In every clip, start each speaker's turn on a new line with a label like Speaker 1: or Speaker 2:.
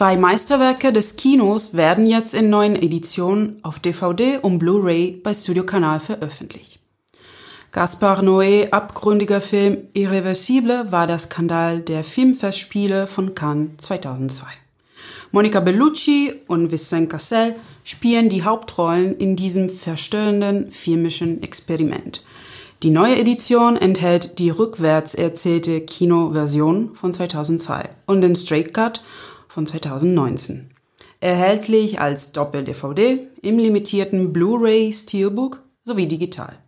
Speaker 1: Zwei Meisterwerke des Kinos werden jetzt in neuen Editionen auf DVD und Blu-ray bei Studio Kanal veröffentlicht. Gaspar Noé abgründiger Film Irreversible war der Skandal der Filmfestspiele von Cannes 2002. Monica Bellucci und Vincent Cassel spielen die Hauptrollen in diesem verstörenden filmischen Experiment. Die neue Edition enthält die rückwärts erzählte Kinoversion von 2002 und den Straight Cut von 2019. Erhältlich als Doppel-DVD im limitierten Blu-ray Steelbook sowie digital.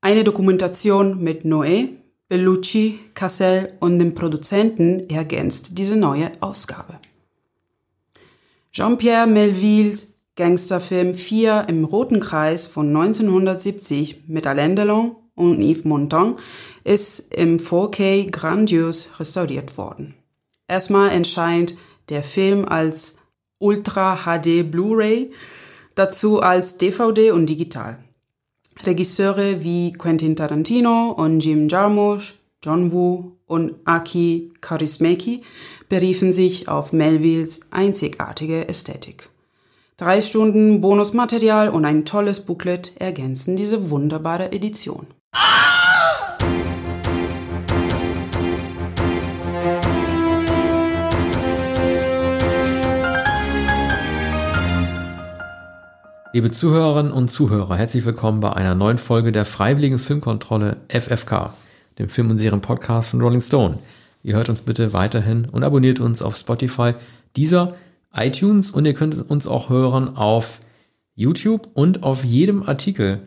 Speaker 1: Eine Dokumentation mit Noé, Bellucci, Cassel und dem Produzenten ergänzt diese neue Ausgabe. Jean-Pierre Melvilles Gangsterfilm 4 im Roten Kreis von 1970 mit Alain Delon und Yves Montand ist im 4K grandios restauriert worden. Erstmal erscheint der Film als Ultra HD Blu-ray, dazu als DVD und digital. Regisseure wie Quentin Tarantino und Jim Jarmusch, John Woo und Aki Kaurismäki beriefen sich auf Melvilles einzigartige Ästhetik. Drei Stunden Bonusmaterial und ein tolles Booklet ergänzen diese wunderbare Edition.
Speaker 2: Liebe Zuhörerinnen und Zuhörer, herzlich willkommen bei einer neuen Folge der Freiwilligen Filmkontrolle FFK, dem Film- und Serien-Podcast von Rolling Stone. Ihr hört uns bitte weiterhin und abonniert uns auf Spotify, dieser iTunes und ihr könnt uns auch hören auf YouTube und auf jedem Artikel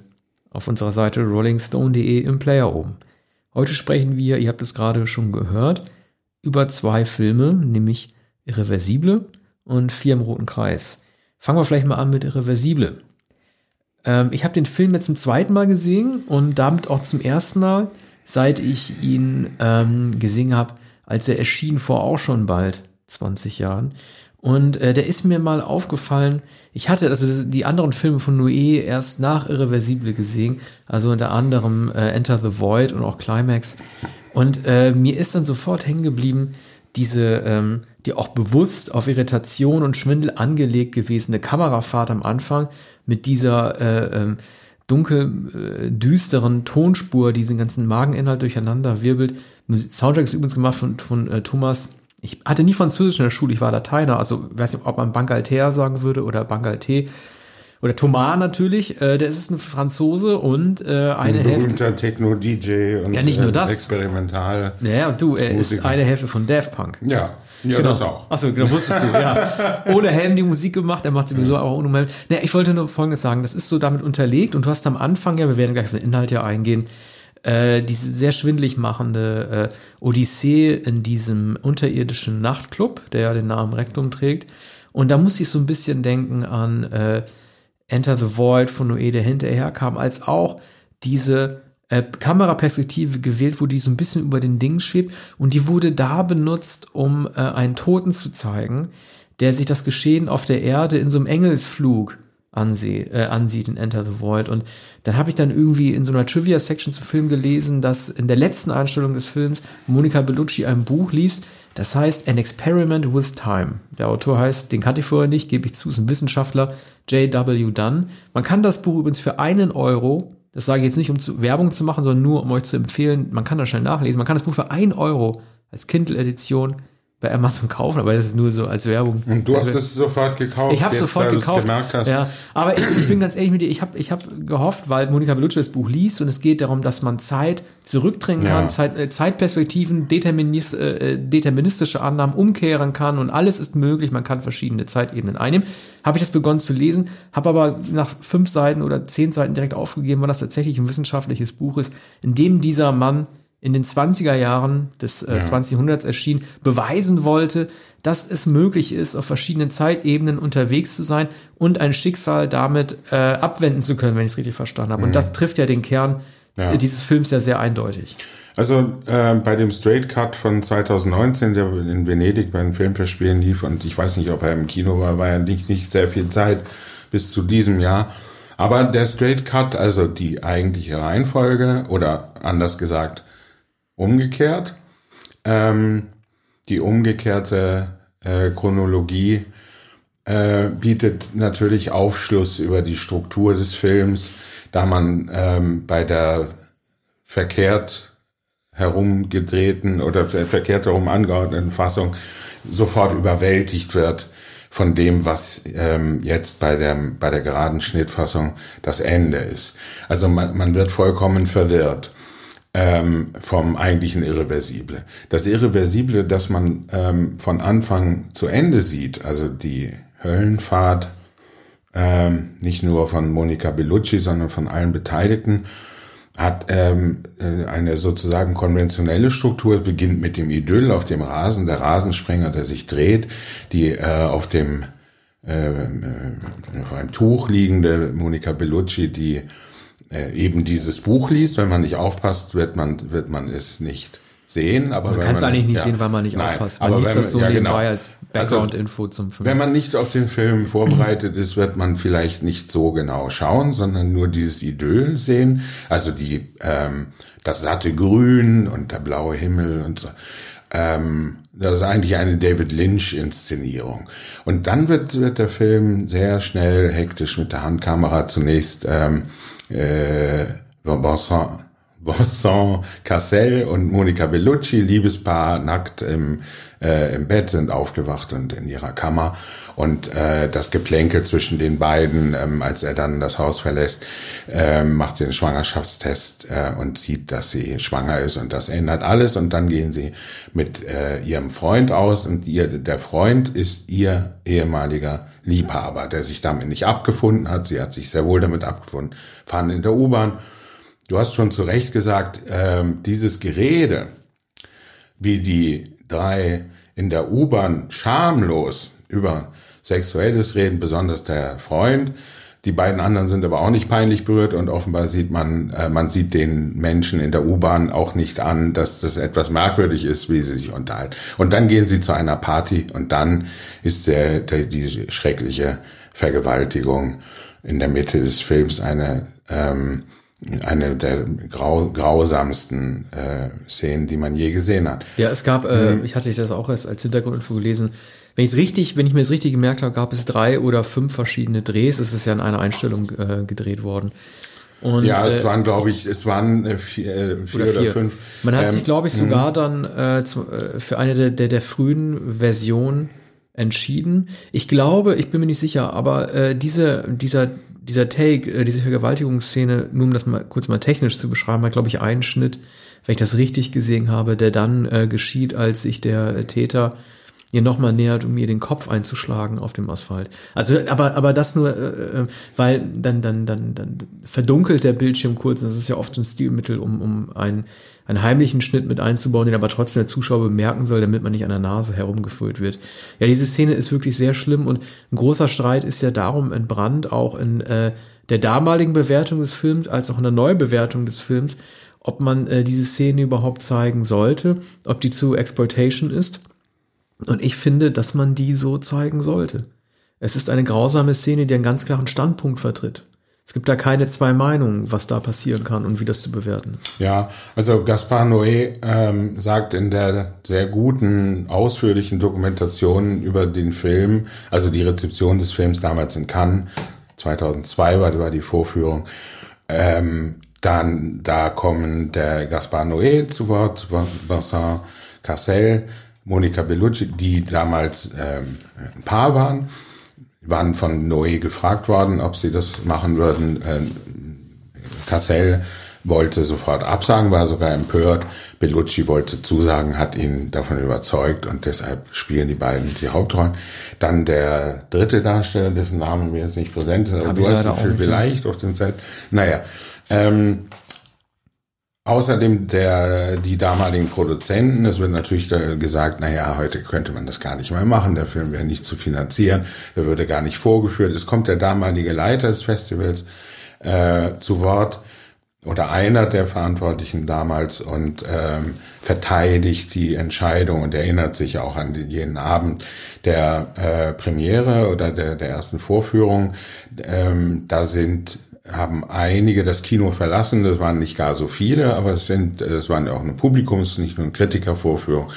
Speaker 2: auf unserer Seite rollingstone.de im Player oben. Heute sprechen wir, ihr habt es gerade schon gehört, über zwei Filme, nämlich Irreversible und Vier im Roten Kreis. Fangen wir vielleicht mal an mit Irreversible. Ähm, ich habe den Film jetzt zum zweiten Mal gesehen und damit auch zum ersten Mal, seit ich ihn ähm, gesehen habe, als er erschien vor auch schon bald 20 Jahren. Und äh, der ist mir mal aufgefallen, ich hatte also die anderen Filme von Noé erst nach Irreversible gesehen, also unter anderem äh, Enter the Void und auch Climax. Und äh, mir ist dann sofort hängen geblieben, diese, ähm, die auch bewusst auf Irritation und Schwindel angelegt gewesene Kamerafahrt am Anfang mit dieser äh, ähm, dunkel äh, düsteren Tonspur, die diesen ganzen Mageninhalt durcheinander wirbelt. Soundtrack ist übrigens gemacht von, von äh, Thomas. Ich hatte nie Französisch in der Schule, ich war Lateiner, also weiß nicht, ob man Bangalter sagen würde oder Bangalte oder Thomas natürlich, äh, der ist ein Franzose und äh, eine
Speaker 3: ein berühmter Techno-DJ
Speaker 2: und ja, nicht nur das.
Speaker 3: experimental.
Speaker 2: Naja, und du, er Musiker. ist eine Hälfte von Daft Punk.
Speaker 3: Ja, ja,
Speaker 2: genau.
Speaker 3: das auch.
Speaker 2: Achso, genau, wusstest du, ja. Ohne Helm die Musik gemacht, er macht sowieso auch ohne Helm. Naja, ich wollte nur Folgendes sagen, das ist so damit unterlegt und du hast am Anfang, ja, wir werden gleich auf den Inhalt ja eingehen, äh, diese sehr schwindlig machende äh, Odyssee in diesem unterirdischen Nachtclub, der ja den Namen Rektum trägt. Und da muss ich so ein bisschen denken an äh, Enter the Void von Noé, der hinterher kam, als auch diese äh, Kameraperspektive gewählt, wo die so ein bisschen über den Ding schwebt und die wurde da benutzt, um äh, einen Toten zu zeigen, der sich das Geschehen auf der Erde in so einem Engelsflug anseh, äh, ansieht in Enter the Void. Und dann habe ich dann irgendwie in so einer Trivia-Section zu Film gelesen, dass in der letzten Einstellung des Films Monica Bellucci ein Buch liest, das heißt An Experiment with Time. Der Autor heißt, den kannte ich vorher nicht, gebe ich zu, ist ein Wissenschaftler, J.W. Dunn. Man kann das Buch übrigens für einen Euro, das sage ich jetzt nicht, um zu, Werbung zu machen, sondern nur, um euch zu empfehlen, man kann das schnell nachlesen, man kann das Buch für einen Euro als Kindle-Edition bei Amazon kaufen, aber das ist nur so als Werbung.
Speaker 3: Und du hast es sofort gekauft.
Speaker 2: Ich habe sofort gekauft.
Speaker 3: Gemerkt hast.
Speaker 2: Ja, aber ich, ich bin ganz ehrlich mit dir, ich habe ich hab gehofft, weil Monika Bellucci das Buch liest und es geht darum, dass man Zeit zurückdrängen kann, ja. Zeit, äh, Zeitperspektiven, determinis, äh, deterministische Annahmen umkehren kann und alles ist möglich, man kann verschiedene Zeitebenen einnehmen. Habe ich das begonnen zu lesen, habe aber nach fünf Seiten oder zehn Seiten direkt aufgegeben, weil das tatsächlich ein wissenschaftliches Buch ist, in dem dieser Mann in den 20er Jahren des äh, ja. 20. Jahrhunderts erschien, beweisen wollte, dass es möglich ist, auf verschiedenen Zeitebenen unterwegs zu sein und ein Schicksal damit äh, abwenden zu können, wenn ich es richtig verstanden habe. Mhm. Und das trifft ja den Kern ja. dieses Films ja sehr eindeutig.
Speaker 3: Also äh, bei dem Straight Cut von 2019, der in Venedig bei den Filmverspielen lief, und ich weiß nicht, ob er im Kino war, war ja nicht, nicht sehr viel Zeit bis zu diesem Jahr. Aber der Straight Cut, also die eigentliche Reihenfolge, oder anders gesagt, umgekehrt. Ähm, die umgekehrte äh, Chronologie äh, bietet natürlich Aufschluss über die Struktur des Films, da man ähm, bei der verkehrt herumgedrehten oder verkehrt herum angeordneten Fassung sofort überwältigt wird von dem, was ähm, jetzt bei der, bei der geraden Schnittfassung das Ende ist. Also man, man wird vollkommen verwirrt ähm, vom eigentlichen Irreversible. Das Irreversible, das man ähm, von Anfang zu Ende sieht, also die Höllenfahrt, ähm, nicht nur von Monica Bellucci, sondern von allen Beteiligten, hat ähm, äh, eine sozusagen konventionelle Struktur, beginnt mit dem Idyll auf dem Rasen, der Rasensprenger, der sich dreht, die äh, auf dem äh, äh, auf einem Tuch liegende Monica Bellucci, die äh, eben dieses Buch liest. Wenn man nicht aufpasst, wird man, wird man es nicht sehen. Aber
Speaker 2: man kann es eigentlich nicht ja, sehen, weil man nicht nein, aufpasst. Man liest das so ja, nebenbei genau. als Background-Info also, zum
Speaker 3: Film. Wenn man nicht auf den Film vorbereitet ist, wird man vielleicht nicht so genau schauen, sondern nur dieses Idyll sehen. Also die, ähm, das satte Grün und der blaue Himmel und so. Ähm, das ist eigentlich eine David Lynch-Inszenierung. Und dann wird, wird der Film sehr schnell hektisch mit der Handkamera zunächst ähm, äh, Vincent, Vincent Cassel und Monica Bellucci, Liebespaar, nackt im, äh, im Bett, sind aufgewacht und in ihrer Kammer. Und äh, das Geplänkel zwischen den beiden, ähm, als er dann das Haus verlässt, äh, macht sie einen Schwangerschaftstest äh, und sieht, dass sie schwanger ist. Und das ändert alles. Und dann gehen sie mit äh, ihrem Freund aus. Und ihr, der Freund ist ihr ehemaliger Liebhaber, der sich damit nicht abgefunden hat. Sie hat sich sehr wohl damit abgefunden, fahren in der U-Bahn Du hast schon zu Recht gesagt, ähm, dieses Gerede, wie die drei in der U-Bahn schamlos über Sexuelles reden, besonders der Freund. Die beiden anderen sind aber auch nicht peinlich berührt und offenbar sieht man, äh, man sieht den Menschen in der U-Bahn auch nicht an, dass das etwas merkwürdig ist, wie sie sich unterhalten. Und dann gehen sie zu einer Party und dann ist der, der die schreckliche Vergewaltigung in der Mitte des Films eine ähm, eine der grau, grausamsten äh, Szenen, die man je gesehen hat.
Speaker 2: Ja, es gab, äh, mhm. ich hatte das auch erst als Hintergrundinfo gelesen, wenn ich es richtig, wenn ich mir es richtig gemerkt habe, gab es drei oder fünf verschiedene Drehs. Es ist ja in einer Einstellung äh, gedreht worden.
Speaker 3: Und, ja, es äh, waren, glaube ich, es waren äh, vier, äh, vier oder, vier. oder, fünf.
Speaker 2: Man hat ähm, sich, glaube ich, sogar mhm. dann äh, äh, für eine der, der, der frühen Versionen entschieden. Ich glaube, ich bin mir nicht sicher, aber äh, diese, dieser dieser Take, äh, diese Vergewaltigungsszene, nur um das mal kurz mal technisch zu beschreiben, hat, glaube ich, einen Schnitt, wenn ich das richtig gesehen habe, der dann äh, geschieht, als sich der äh, Täter ihr nochmal nähert, um ihr den Kopf einzuschlagen auf dem Asphalt. Also, aber, aber das nur, äh, äh, weil dann, dann, dann, dann verdunkelt der Bildschirm kurz. Das ist ja oft ein Stilmittel, um, um einen, einen heimlichen Schnitt mit einzubauen, den aber trotzdem der Zuschauer bemerken soll, damit man nicht an der Nase herumgeführt wird. Ja, diese Szene ist wirklich sehr schlimm und ein großer Streit ist ja darum entbrannt, auch in äh, der damaligen Bewertung des Films als auch in der Neubewertung des Films, ob man äh, diese Szene überhaupt zeigen sollte, ob die zu Exploitation ist und ich finde, dass man die so zeigen sollte. Es ist eine grausame Szene, die einen ganz klaren Standpunkt vertritt. Es gibt da keine zwei Meinungen, was da passieren kann und wie das zu bewerten.
Speaker 3: Ja, also Gaspar Noé ähm, sagt in der sehr guten, ausführlichen Dokumentation über den Film, also die Rezeption des Films damals in Cannes, 2002 war, war die Vorführung, ähm, dann da kommen der Gaspar Noé zu Wort, Vincent Cassel, Monika Bellucci, die damals ähm, ein Paar waren, waren von Noé gefragt worden, ob sie das machen würden. Ähm, Cassel wollte sofort absagen, war sogar empört. Bellucci wollte zusagen, hat ihn davon überzeugt und deshalb spielen die beiden die Hauptrollen. Dann der dritte Darsteller, dessen Name mir jetzt nicht präsent ist, aber du hast ihn vielleicht auf dem Zeit. Naja, ähm, Außerdem der, die damaligen Produzenten, es wird natürlich gesagt, na ja, heute könnte man das gar nicht mehr machen, der Film wäre nicht zu finanzieren, der würde gar nicht vorgeführt. Es kommt der damalige Leiter des Festivals äh, zu Wort oder einer der Verantwortlichen damals und ähm, verteidigt die Entscheidung und erinnert sich auch an den, jenen Abend der äh, Premiere oder der, der ersten Vorführung. Ähm, da sind haben einige das Kino verlassen. Das waren nicht gar so viele, aber es sind, es waren ja auch eine Publikums-, nicht nur eine Kritikervorführung.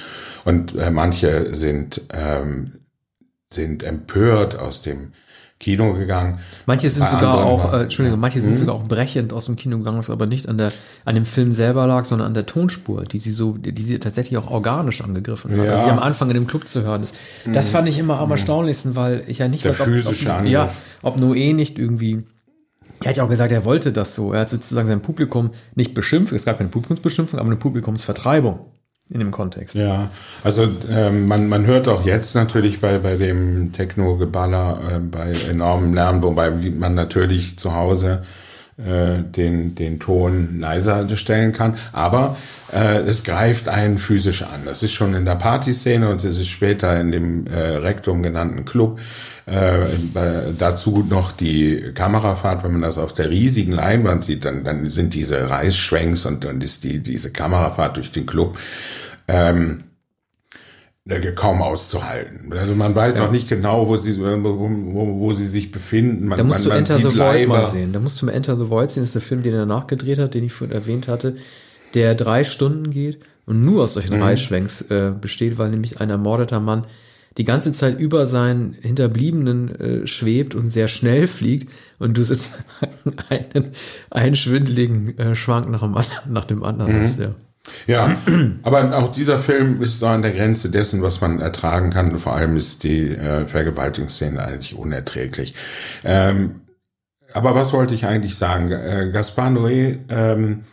Speaker 3: Und äh, manche sind, ähm, sind empört aus dem Kino gegangen.
Speaker 2: Manche sind
Speaker 3: Bei
Speaker 2: sogar auch, äh, Entschuldigung, manche sind
Speaker 3: Mhm.
Speaker 2: sogar auch brechend aus dem Kino gegangen, was aber nicht an der, an dem Film selber lag, sondern an der Tonspur, die sie so, die sie tatsächlich auch organisch angegriffen hat.
Speaker 3: Ja.
Speaker 2: Also sie am Anfang in dem Club zu hören ist. Das fand ich immer am erstaunlichsten, weil ich ja nicht
Speaker 3: Der
Speaker 2: weiß, ob, ob, ja, ob Noé nicht irgendwie er hat ja auch gesagt, er wollte das so. Er hat sozusagen sein Publikum nicht beschimpft. Es gab keine Publikumsbeschimpfung, aber eine Publikumsvertreibung in dem Kontext.
Speaker 3: Ja, also ähm, man, man hört auch jetzt natürlich bei, bei dem Techno-Geballer äh, bei enormem Lärm, wobei man natürlich zu Hause äh, den, den Ton leiser stellen kann. Aber äh, es greift einen physisch an. Das ist schon in der Partyszene und es ist später in dem äh, Rektum genannten Club. Äh, dazu noch die Kamerafahrt, wenn man das auf der riesigen Leinwand sieht, dann, dann sind diese Reißschwenks und dann ist die, diese Kamerafahrt durch den Club ähm, äh, kaum auszuhalten. Also man weiß auch nicht genau, wo sie, wo, wo, wo sie sich befinden. Man,
Speaker 2: Da musst
Speaker 3: man,
Speaker 2: du Enter the Void mal sehen. Da musst du mal Enter the Void sehen. Das ist der Film, den er nachgedreht hat, den ich vorhin erwähnt hatte, der drei Stunden geht und nur aus
Speaker 3: Mhm.
Speaker 2: solchen Reißschwenks äh, besteht, weil nämlich ein ermordeter Mann die ganze Zeit über seinen Hinterbliebenen äh, schwebt und sehr schnell fliegt und du sozusagen einen, einen schwindeligen äh, Schwank nach dem anderen, nach dem anderen
Speaker 3: Mhm.
Speaker 2: hast, ja.
Speaker 3: Ja, aber auch dieser Film ist so an der Grenze dessen, was man ertragen kann. Vor allem ist die äh, Vergewaltigungsszene eigentlich unerträglich. Ähm, aber was wollte ich eigentlich sagen? Äh, Gaspar Noé ähm,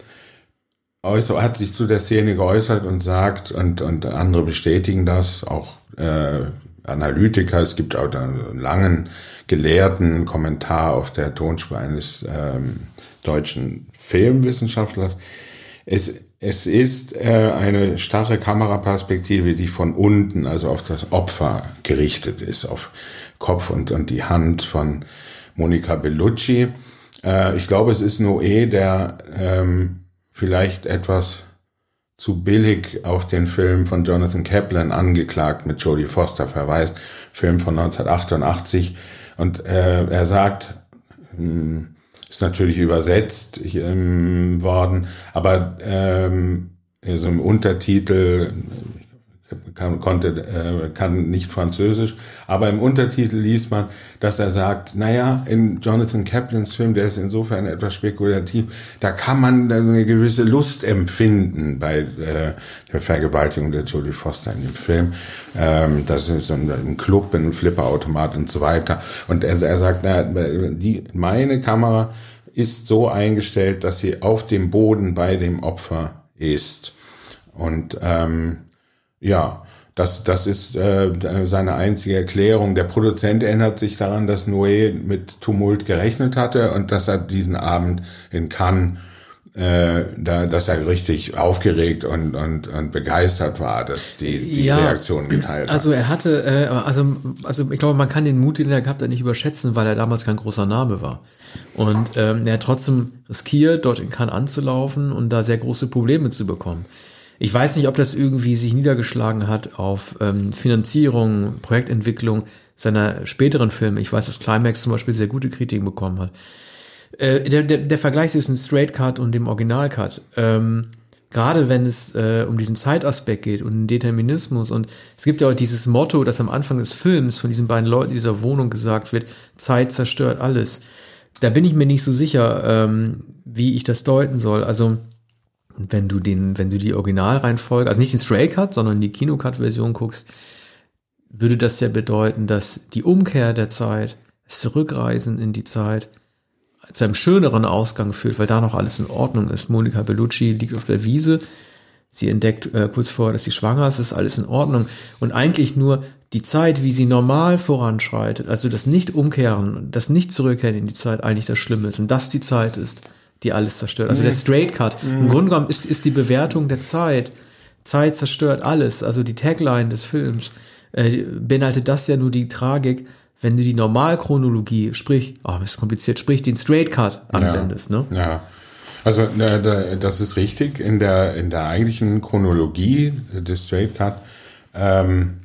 Speaker 3: äußer, hat sich zu der Szene geäußert und sagt, und, und andere bestätigen das, auch äh, Analytiker, es gibt auch einen langen gelehrten Kommentar auf der Tonspur eines ähm, deutschen Filmwissenschaftlers. Es, es ist äh, eine starre Kameraperspektive, die von unten, also auf das Opfer gerichtet ist, auf Kopf und, und die Hand von Monica Bellucci. Äh, ich glaube, es ist Noé, der ähm, vielleicht etwas zu billig auf den Film von Jonathan Kaplan angeklagt mit Jodie Foster verweist, Film von 1988. Und äh, er sagt, hm, ist natürlich übersetzt ähm, worden, aber ähm, so im Untertitel kann, konnte, äh, kann nicht Französisch, aber im Untertitel liest man, dass er sagt, naja, in Jonathan Kaplans Film, der ist insofern etwas spekulativ, da kann man eine gewisse Lust empfinden bei äh, der Vergewaltigung der Jodie Foster in dem Film. Ähm, das ist ein, ein Club, ein Flipperautomat und so weiter. Und er, er sagt, na, die, meine Kamera ist so eingestellt, dass sie auf dem Boden bei dem Opfer ist. Und ähm, ja, das, das ist äh, seine einzige Erklärung. Der Produzent erinnert sich daran, dass Noé mit Tumult gerechnet hatte und dass er diesen Abend in Cannes, äh, da, dass er richtig aufgeregt und, und, und begeistert war, dass die, die
Speaker 2: Ja,
Speaker 3: Reaktion geteilt hat.
Speaker 2: Also er hatte, äh, also, also ich glaube, man kann den Mut, den er gehabt hat, nicht überschätzen, weil er damals kein großer Name war. Und ähm, er hat trotzdem riskiert, dort in Cannes anzulaufen und da sehr große Probleme zu bekommen. Ich weiß nicht, ob das irgendwie sich niedergeschlagen hat auf ähm, Finanzierung, Projektentwicklung seiner späteren Filme. Ich weiß, dass Climax zum Beispiel sehr gute Kritiken bekommen hat. Äh, der, der, der Vergleich zwischen Straight Cut und dem Original Cut. Ähm, gerade wenn es äh, um diesen Zeitaspekt geht und den Determinismus und es gibt ja auch dieses Motto, das am Anfang des Films von diesen beiden Leuten in dieser Wohnung gesagt wird, Zeit zerstört alles. Da bin ich mir nicht so sicher, ähm, wie ich das deuten soll. Also wenn du den, wenn du die Originalreihenfolge, also nicht den Stray Cut, sondern die Kinocut-Version guckst, würde das ja bedeuten, dass die Umkehr der Zeit, das Zurückreisen in die Zeit, zu einem schöneren Ausgang führt, weil da noch alles in Ordnung ist. Monika Bellucci liegt auf der Wiese, sie entdeckt äh, kurz vorher, dass sie schwanger ist, ist alles in Ordnung. Und eigentlich nur die Zeit, wie sie normal voranschreitet, also das Nicht-Umkehren, das Nicht-Zurückkehren in die Zeit eigentlich das Schlimme ist und das die Zeit ist, die alles zerstört. Also der Straight Cut. Im Grunde genommen ist, ist die Bewertung der Zeit. Zeit zerstört alles. Also die Tagline des Films äh, beinhaltet das ja nur die Tragik, wenn du die Normalchronologie, sprich, oh, ist kompliziert, sprich den Straight Cut anwendest, ne?
Speaker 3: Ja. Also äh, da- das ist richtig. In der, in der eigentlichen Chronologie des Straight Cut ähm,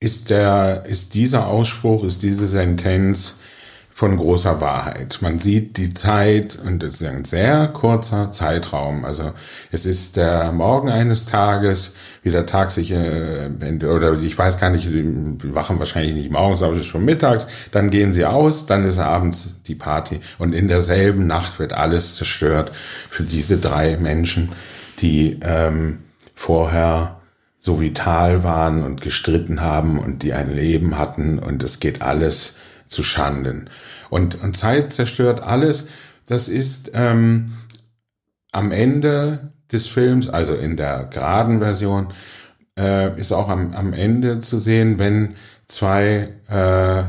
Speaker 3: ist, der, ist dieser Ausspruch, ist diese Sentenz von großer Wahrheit. Man sieht die Zeit und es ist ein sehr kurzer Zeitraum. Also es ist der Morgen eines Tages, wie der Tag sich, äh, oder ich weiß gar nicht, die wachen wahrscheinlich nicht morgens, aber es ist schon mittags. Dann gehen sie aus, dann ist abends die Party und in derselben Nacht wird alles zerstört für diese drei Menschen, die ähm, vorher so vital waren und gestritten haben und die ein Leben hatten und es geht alles zu Schanden. Und, und Zeit zerstört alles. Das ist ähm, am Ende des Films, also in der geraden Version, äh, ist auch am, am Ende zu sehen, wenn zwei äh,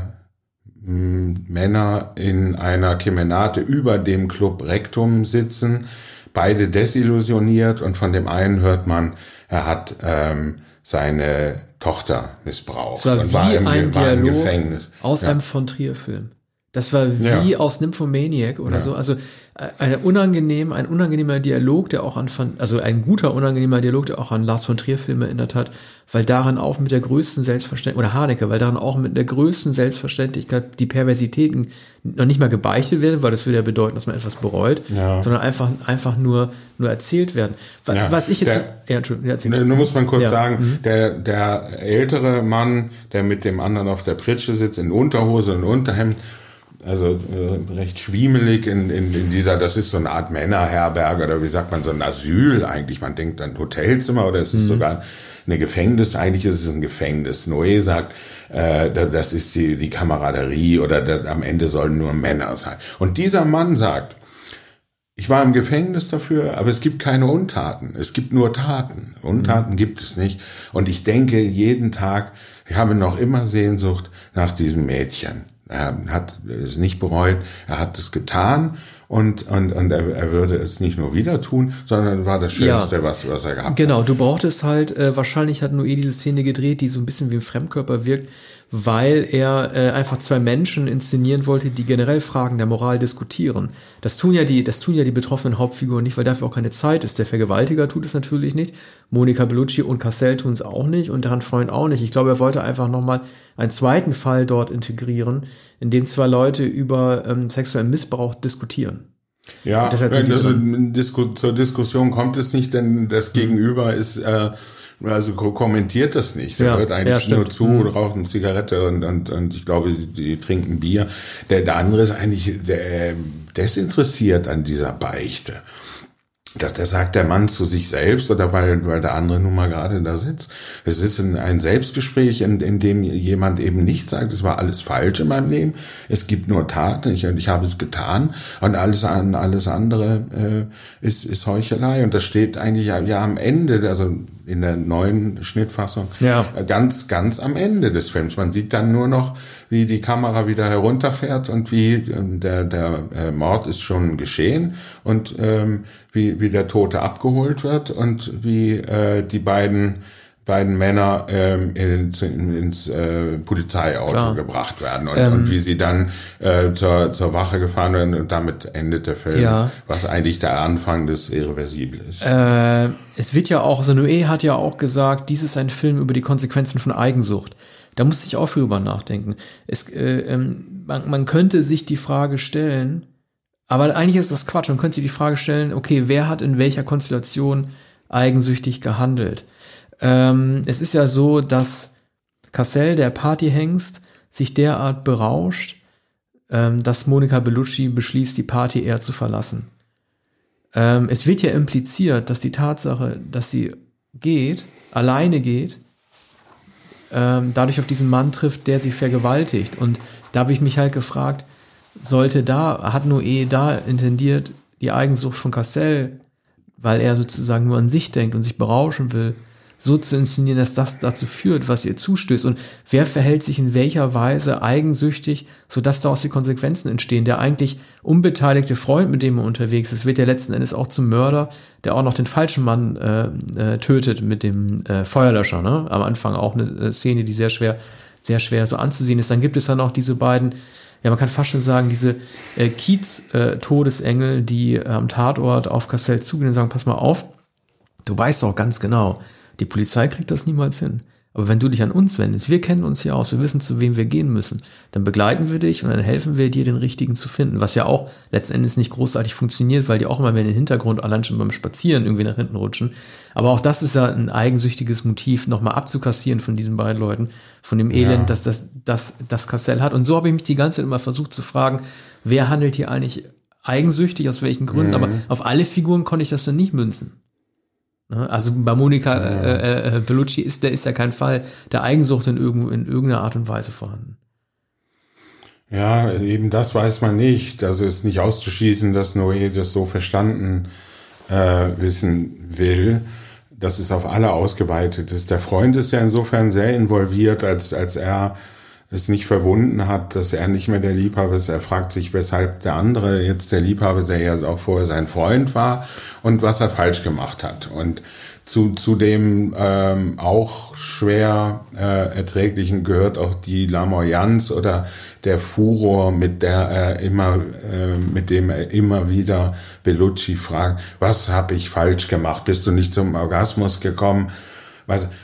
Speaker 3: Männer in einer Kemenate über dem Club Rectum sitzen, beide desillusioniert und von dem einen hört man, er hat ähm, seine Tochter missbraucht.
Speaker 2: Es war
Speaker 3: und
Speaker 2: wie
Speaker 3: war im,
Speaker 2: ein
Speaker 3: war im
Speaker 2: Dialog
Speaker 3: Gefängnis.
Speaker 2: aus
Speaker 3: Ja.
Speaker 2: einem von Trier-Film. Das war wie
Speaker 3: Ja.
Speaker 2: aus Nymphomaniac oder
Speaker 3: Ja.
Speaker 2: so. Also äh, eine unangenehm, ein unangenehmer Dialog, der auch an von, also ein guter unangenehmer Dialog, der auch an Lars von Trier Filme erinnert hat, weil daran auch mit der größten Selbstverständlichkeit, oder Haneke, weil daran auch mit der größten Selbstverständlichkeit die Perversitäten noch nicht mal gebeichtet werden, weil das würde ja bedeuten, dass man etwas bereut,
Speaker 3: Ja.
Speaker 2: sondern einfach, einfach nur, nur erzählt werden. Was,
Speaker 3: Ja.
Speaker 2: was ich jetzt,
Speaker 3: Der-
Speaker 2: ja, Entschuldigung, erzähl.
Speaker 3: Nur muss man kurz
Speaker 2: Ja. Mhm.
Speaker 3: sagen, der, der ältere Mann, der mit dem anderen auf der Pritsche sitzt, in Unterhose und Unterhemd, also äh, recht schwiemelig in, in, in dieser, das ist so eine Art Männerherberge oder wie sagt man, so ein Asyl eigentlich. Man denkt an Hotelzimmer oder es ist sogar eine Gefängnis. Eigentlich ist es ein Gefängnis. Noé sagt, äh, da- das ist die, die Kameraderie oder da, am Ende sollen nur Männer sein. Und dieser Mann sagt, ich war im Gefängnis dafür, aber es gibt keine Untaten. Es gibt nur Taten. Untaten gibt es nicht. Und ich denke jeden Tag, ich habe noch immer Sehnsucht nach diesem Mädchen. Er hat es nicht bereut, er hat es getan und, und, und er, er würde es nicht nur wieder tun, sondern war das Schönste,
Speaker 2: Ja.
Speaker 3: was, was er gehabt hat.
Speaker 2: Genau, du brauchtest halt, äh, wahrscheinlich hat Noé diese Szene gedreht, die so ein bisschen wie ein Fremdkörper wirkt, weil er äh, einfach zwei Menschen inszenieren wollte, die generell Fragen der Moral diskutieren. Das tun ja die, das tun ja die betroffenen Hauptfiguren nicht, weil dafür auch keine Zeit ist. Der Vergewaltiger tut es natürlich nicht, Monika Bellucci und Cassell tun es auch nicht und deren Freund auch nicht. Ich glaube, er wollte einfach nochmal einen zweiten Fall dort integrieren, in dem zwei Leute über ähm, sexuellen Missbrauch diskutieren.
Speaker 3: Ja, Disku zur Diskussion kommt es nicht, denn das Gegenüber ist, äh, also ko- kommentiert das nicht. Er
Speaker 2: Ja,
Speaker 3: hört
Speaker 2: ja,
Speaker 3: eigentlich
Speaker 2: stimmt.
Speaker 3: nur zu,
Speaker 2: Mhm.
Speaker 3: raucht eine Zigarette und, und, und ich glaube, die trinken Bier. Der, der andere ist eigentlich der, desinteressiert an dieser Beichte. Das, das sagt der Mann zu sich selbst oder weil, weil der andere nun mal gerade da sitzt. Es ist ein, ein Selbstgespräch, in, in dem jemand eben nicht sagt, es war alles falsch in meinem Leben. Es gibt nur Taten, ich, ich habe es getan und alles, an, alles andere äh, ist, ist Heuchelei. Und das steht eigentlich ja, ja am Ende, also in der neuen Schnittfassung,
Speaker 2: Ja.
Speaker 3: ganz, ganz am Ende des Films. Man sieht dann nur noch, wie die Kamera wieder herunterfährt und wie ähm, der, der äh, Mord ist schon geschehen und ähm, wie, wie der Tote abgeholt wird und wie äh, die beiden beiden Männer ähm, in, in, ins äh, Polizeiauto
Speaker 2: Klar.
Speaker 3: gebracht werden und,
Speaker 2: Ähm.
Speaker 3: und wie sie dann äh, zur, zur Wache gefahren werden und damit endet der Film,
Speaker 2: Ja.
Speaker 3: was eigentlich der Anfang des Irreversible ist.
Speaker 2: Äh, es wird ja auch, also Noé hat ja auch gesagt, dies ist ein Film über die Konsequenzen von Eigensucht. Da muss ich auch drüber nachdenken. Es, äh, ähm, man, man könnte sich die Frage stellen, aber eigentlich ist das Quatsch. Man könnte sich die Frage stellen, okay, wer hat in welcher Konstellation eigensüchtig gehandelt? Ähm, es ist ja so, dass Cassell, der Partyhengst, sich derart berauscht, ähm, dass Monika Bellucci beschließt, die Party eher zu verlassen. Ähm, es wird ja impliziert, dass die Tatsache, dass sie geht, alleine geht, ähm, dadurch auf diesen Mann trifft, der sie vergewaltigt. Und da habe ich mich halt gefragt, sollte da, hat Noé da intendiert, die Eigensucht von Cassell, weil er sozusagen nur an sich denkt und sich berauschen will, so zu inszenieren, dass das dazu führt, was ihr zustößt. Und wer verhält sich in welcher Weise eigensüchtig, sodass daraus die Konsequenzen entstehen. Der eigentlich unbeteiligte Freund, mit dem er unterwegs ist, wird ja letzten Endes auch zum Mörder, der auch noch den falschen Mann äh, äh, tötet mit dem äh, Feuerlöscher. Ne? Am Anfang auch eine äh, Szene, die sehr schwer, sehr schwer so anzusehen ist. Dann gibt es dann auch diese beiden ja, man kann fast schon sagen, diese äh, Kiez-Todesengel, die äh, am Tatort auf Kassel zugehen und sagen, pass mal auf, du weißt doch ganz genau, die Polizei kriegt das niemals hin. Aber wenn du dich an uns wendest, wir kennen uns ja aus, wir wissen, zu wem wir gehen müssen, dann begleiten wir dich und dann helfen wir dir, den richtigen zu finden. Was ja auch letzten Endes nicht großartig funktioniert, weil die auch immer mehr in den Hintergrund allein schon beim Spazieren irgendwie nach hinten rutschen. Aber auch das ist ja ein eigensüchtiges Motiv, nochmal abzukassieren von diesen beiden Leuten, von dem Elend, ja. dass das, das, das Kassell hat. Und so habe ich mich die ganze Zeit immer versucht zu fragen, wer handelt hier eigentlich eigensüchtig, aus welchen Gründen, mhm. aber auf alle Figuren konnte ich das dann nicht münzen. Ne? Also bei Monika äh, äh, Bellucci ist der ist ja kein Fall der Eigensucht in, irgend, in irgendeiner Art und Weise vorhanden.
Speaker 3: Ja, eben das weiß man nicht. Also ist nicht auszuschließen, dass Noé das so verstanden äh, wissen will. Das ist auf alle ausgeweitet ist. Der Freund ist ja insofern sehr involviert, als, als er es nicht verwunden hat, dass er nicht mehr der Liebhaber ist. Er fragt sich, weshalb der andere jetzt der Liebhaber, der ja auch vorher sein Freund war und was er falsch gemacht hat. Und zu, zu dem ähm, auch schwer äh, erträglichen gehört auch die Lamoyanz oder der Furor, mit der er immer, äh, mit dem er immer wieder Bellucci fragt, was habe ich falsch gemacht? Bist du nicht zum Orgasmus gekommen?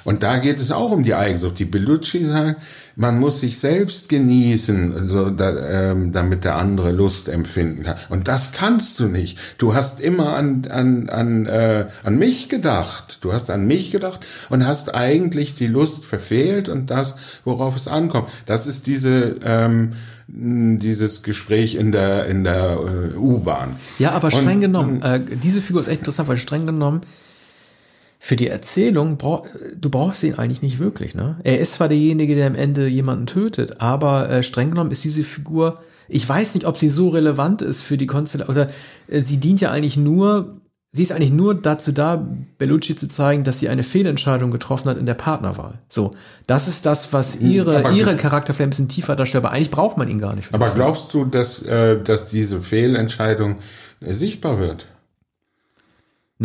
Speaker 3: Und da geht es auch um die Eigensucht. Die Bellucci sagt, man muss sich selbst genießen, also da, ähm, damit der andere Lust empfinden kann. Und das kannst du nicht. Du hast immer an, an, an, äh, an mich gedacht. Du hast an mich gedacht und hast eigentlich die Lust verfehlt und das, worauf es ankommt. Das ist diese, ähm, dieses Gespräch in der, in der äh, U-Bahn.
Speaker 2: Ja, aber streng und, genommen, äh, diese Figur ist echt interessant, weil streng genommen für die Erzählung, brauch, du brauchst ihn eigentlich nicht wirklich. Ne? Er ist zwar derjenige, der am Ende jemanden tötet, aber äh, streng genommen ist diese Figur, ich weiß nicht, ob sie so relevant ist für die Konstellation, oder äh, sie dient ja eigentlich nur, sie ist eigentlich nur dazu da, Bellucci zu zeigen, dass sie eine Fehlentscheidung getroffen hat in der Partnerwahl. So, das ist das, was hm, ihre, ihre Charakter vielleicht ein bisschen tiefer darstellt, aber eigentlich braucht man ihn gar nicht.
Speaker 3: Aber glaubst du, dass, äh, dass diese Fehlentscheidung äh, sichtbar wird?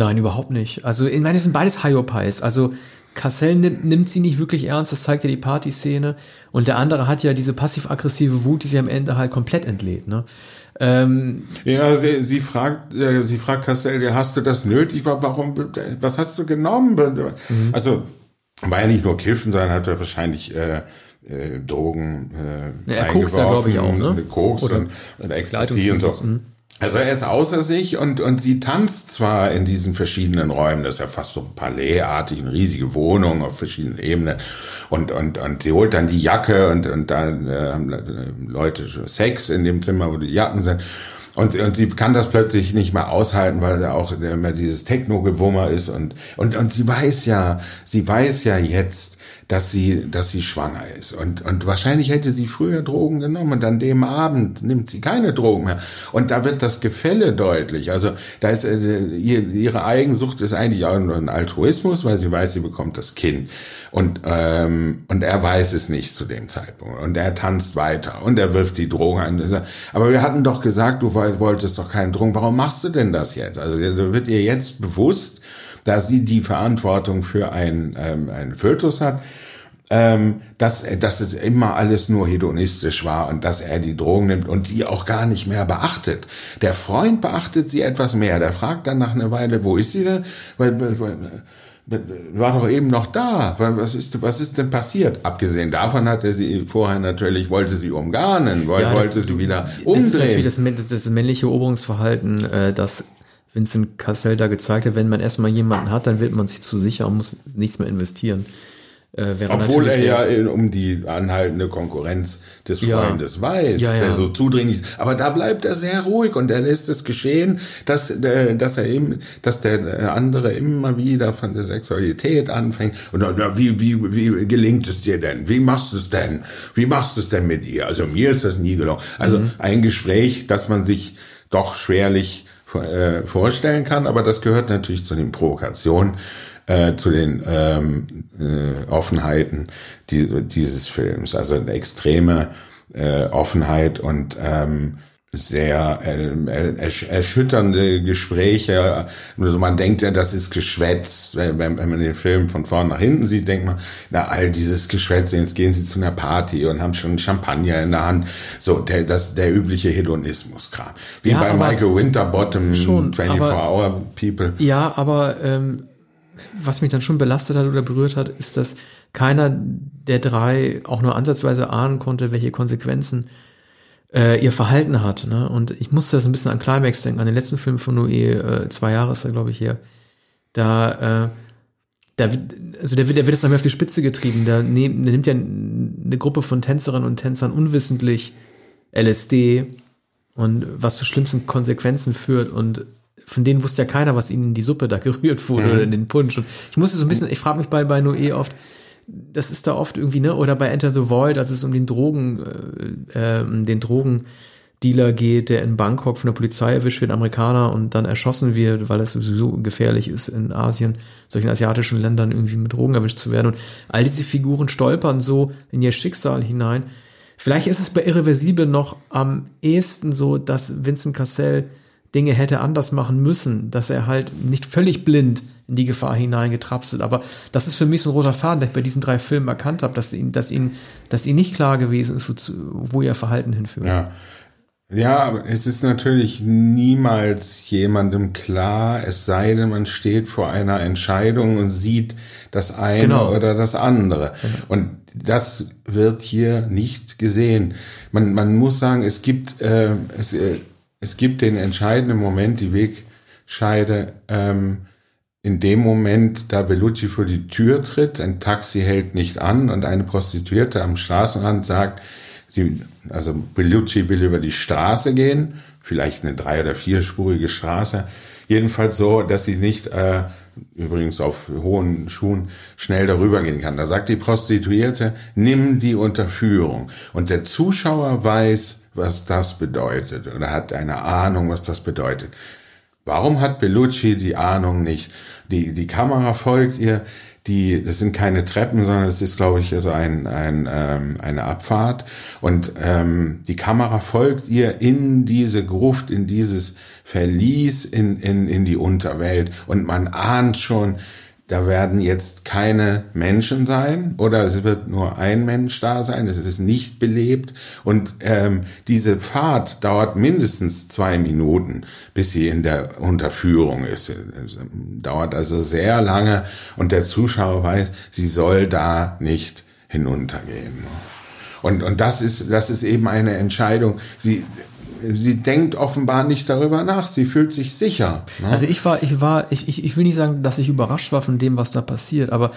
Speaker 2: Nein, überhaupt nicht. Also, ich meine, es sind beides Hyopies. Also, Cassell nimmt, nimmt sie nicht wirklich ernst, das zeigt ja die Partyszene. Und der andere hat ja diese passiv-aggressive Wut, die sie am Ende halt komplett entlädt. Ne?
Speaker 3: Ähm, ja, sie, sie fragt, äh, sie fragt Cassell, ja, hast du das nötig? Warum, was hast du genommen? Mhm. Also, war ja nicht nur Kiffen, sondern hat er wahrscheinlich äh, äh, Drogen
Speaker 2: äh, ja, er kokst ja, glaube ich, auch, ne?
Speaker 3: Koks und, und Ecstasy und so. Mhm. Also er ist außer sich und, und sie tanzt zwar in diesen verschiedenen Räumen, das ist ja fast so palaisartig, eine riesige Wohnung auf verschiedenen Ebenen und, und, und sie holt dann die Jacke und, und dann äh, haben Leute Sex in dem Zimmer, wo die Jacken sind. Und, und sie kann das plötzlich nicht mehr aushalten, weil da auch immer dieses Techno-Gewummer ist und, und, und sie weiß ja, sie weiß ja jetzt, dass sie, dass sie schwanger ist. Und, und wahrscheinlich hätte sie früher Drogen genommen und an dem Abend nimmt sie keine Drogen mehr. Und da wird das Gefälle deutlich. Also da ist äh, ihre Eigensucht ist eigentlich auch nur ein Altruismus, weil sie weiß, sie bekommt das Kind. Und, ähm, und er weiß es nicht zu dem Zeitpunkt. Und er tanzt weiter und er wirft die Drogen ein. Aber wir hatten doch gesagt, du wolltest doch keine Drogen. Warum machst du denn das jetzt? Also wird ihr jetzt bewusst, da sie die Verantwortung für ein, ähm, einen Fötus hat, ähm, dass, dass es immer alles nur hedonistisch war und dass er die Drogen nimmt und sie auch gar nicht mehr beachtet. Der Freund beachtet sie etwas mehr. Der fragt dann nach einer Weile, wo ist sie denn? War doch eben noch da. Was ist, was ist denn passiert? Abgesehen davon hat er sie vorher natürlich, wollte sie umgarnen, wollte, ja, das, wollte sie wieder umdrehen. Das ist
Speaker 2: natürlich das, das, das männliche Eroberungsverhalten, äh, das Vincent Cassell da gezeigt hat, wenn man erstmal jemanden hat, dann wird man sich zu sicher und muss nichts mehr investieren.
Speaker 3: Äh, Obwohl er ja in, um die anhaltende Konkurrenz des Freundes ja. weiß, ja, ja. der so zudringlich ist. Aber da bleibt er sehr ruhig und er lässt es geschehen, dass, äh, dass er eben, dass der andere immer wieder von der Sexualität anfängt. Und na, wie, wie, wie gelingt es dir denn? Wie machst du es denn? Wie machst du es denn mit ihr? Also mir ist das nie gelungen. Also mhm. ein Gespräch, das man sich doch schwerlich äh, vorstellen kann, aber das gehört natürlich zu den Provokationen, äh, zu den ähm, äh, Offenheiten die, dieses Films. Also eine extreme äh, Offenheit und ähm, sehr äh, erschütternde Gespräche. Also man denkt ja, das ist Geschwätz. Wenn, wenn man den Film von vorn nach hinten sieht, denkt man, na, all dieses Geschwätz, jetzt gehen sie zu einer Party und haben schon Champagner in der Hand. So, der, das, der übliche Hedonismus-Kram. Wie ja, bei Michael Winterbottom,
Speaker 2: schon,
Speaker 3: 24 Hour People.
Speaker 2: Ja, aber ähm, was mich dann schon belastet hat oder berührt hat, ist, dass keiner der drei auch nur ansatzweise ahnen konnte, welche Konsequenzen äh, ihr Verhalten hat. Ne? Und ich musste das ein bisschen an Climax denken, an den letzten Film von Noé, äh, zwei Jahre ist er, glaube ich, her. Da, äh, da, also der, wird, der wird jetzt noch mehr auf die Spitze getrieben. Da, nehm, da nimmt ja eine Gruppe von Tänzerinnen und Tänzern unwissentlich LSD und was zu schlimmsten Konsequenzen führt und von denen wusste ja keiner, was ihnen in die Suppe da gerührt wurde mhm. oder in den Punsch. Und ich musste so ein bisschen, ich frage mich bei, bei Noé oft, das ist da oft irgendwie, ne, oder bei Enter the Void, als es um den Drogen, äh, äh, den Drogendealer geht, der in Bangkok von der Polizei erwischt wird, Amerikaner, und dann erschossen wird, weil es sowieso gefährlich ist, in Asien, solchen asiatischen Ländern irgendwie mit Drogen erwischt zu werden. Und all diese Figuren stolpern so in ihr Schicksal hinein. Vielleicht ist es bei Irreversibel noch am ehesten so, dass Vincent Cassell Dinge hätte anders machen müssen, dass er halt nicht völlig blind in die Gefahr hineingetrapselt. Aber das ist für mich so ein roter Faden, der ich bei diesen drei Filmen erkannt habe, dass ihn, dass ihn, dass ihn nicht klar gewesen ist, wozu, wo ihr Verhalten hinführt.
Speaker 3: Ja. Ja, aber es ist natürlich niemals jemandem klar, es sei denn, man steht vor einer Entscheidung und sieht das eine genau. oder das andere. Genau. Und das wird hier nicht gesehen. Man, man muss sagen, es gibt, äh, es, äh, es gibt den entscheidenden Moment, die Wegscheide, ähm, in dem Moment, da Bellucci vor die Tür tritt, ein Taxi hält nicht an und eine Prostituierte am Straßenrand sagt, sie, also Bellucci will über die Straße gehen, vielleicht eine drei- oder vierspurige Straße, jedenfalls so, dass sie nicht, äh, übrigens auf hohen Schuhen, schnell darüber gehen kann. Da sagt die Prostituierte, nimm die Unterführung. Und der Zuschauer weiß, was das bedeutet oder hat eine Ahnung, was das bedeutet. Warum hat Bellucci die Ahnung nicht? Die, die Kamera folgt ihr, die, das sind keine Treppen, sondern das ist, glaube ich, also ein, ein, ähm, eine Abfahrt. Und ähm, die Kamera folgt ihr in diese Gruft, in dieses Verlies, in, in, in die Unterwelt. Und man ahnt schon, da werden jetzt keine Menschen sein oder es wird nur ein Mensch da sein, es ist nicht belebt und ähm, diese Fahrt dauert mindestens zwei Minuten, bis sie in der Unterführung ist. Es dauert also sehr lange und der Zuschauer weiß, sie soll da nicht hinuntergehen. Und, und das ist, das ist eben eine Entscheidung. Sie, sie denkt offenbar nicht darüber nach. Sie fühlt sich sicher.
Speaker 2: Ne? Also ich war, ich war, ich, ich, ich will nicht sagen, dass ich überrascht war von dem, was da passiert, aber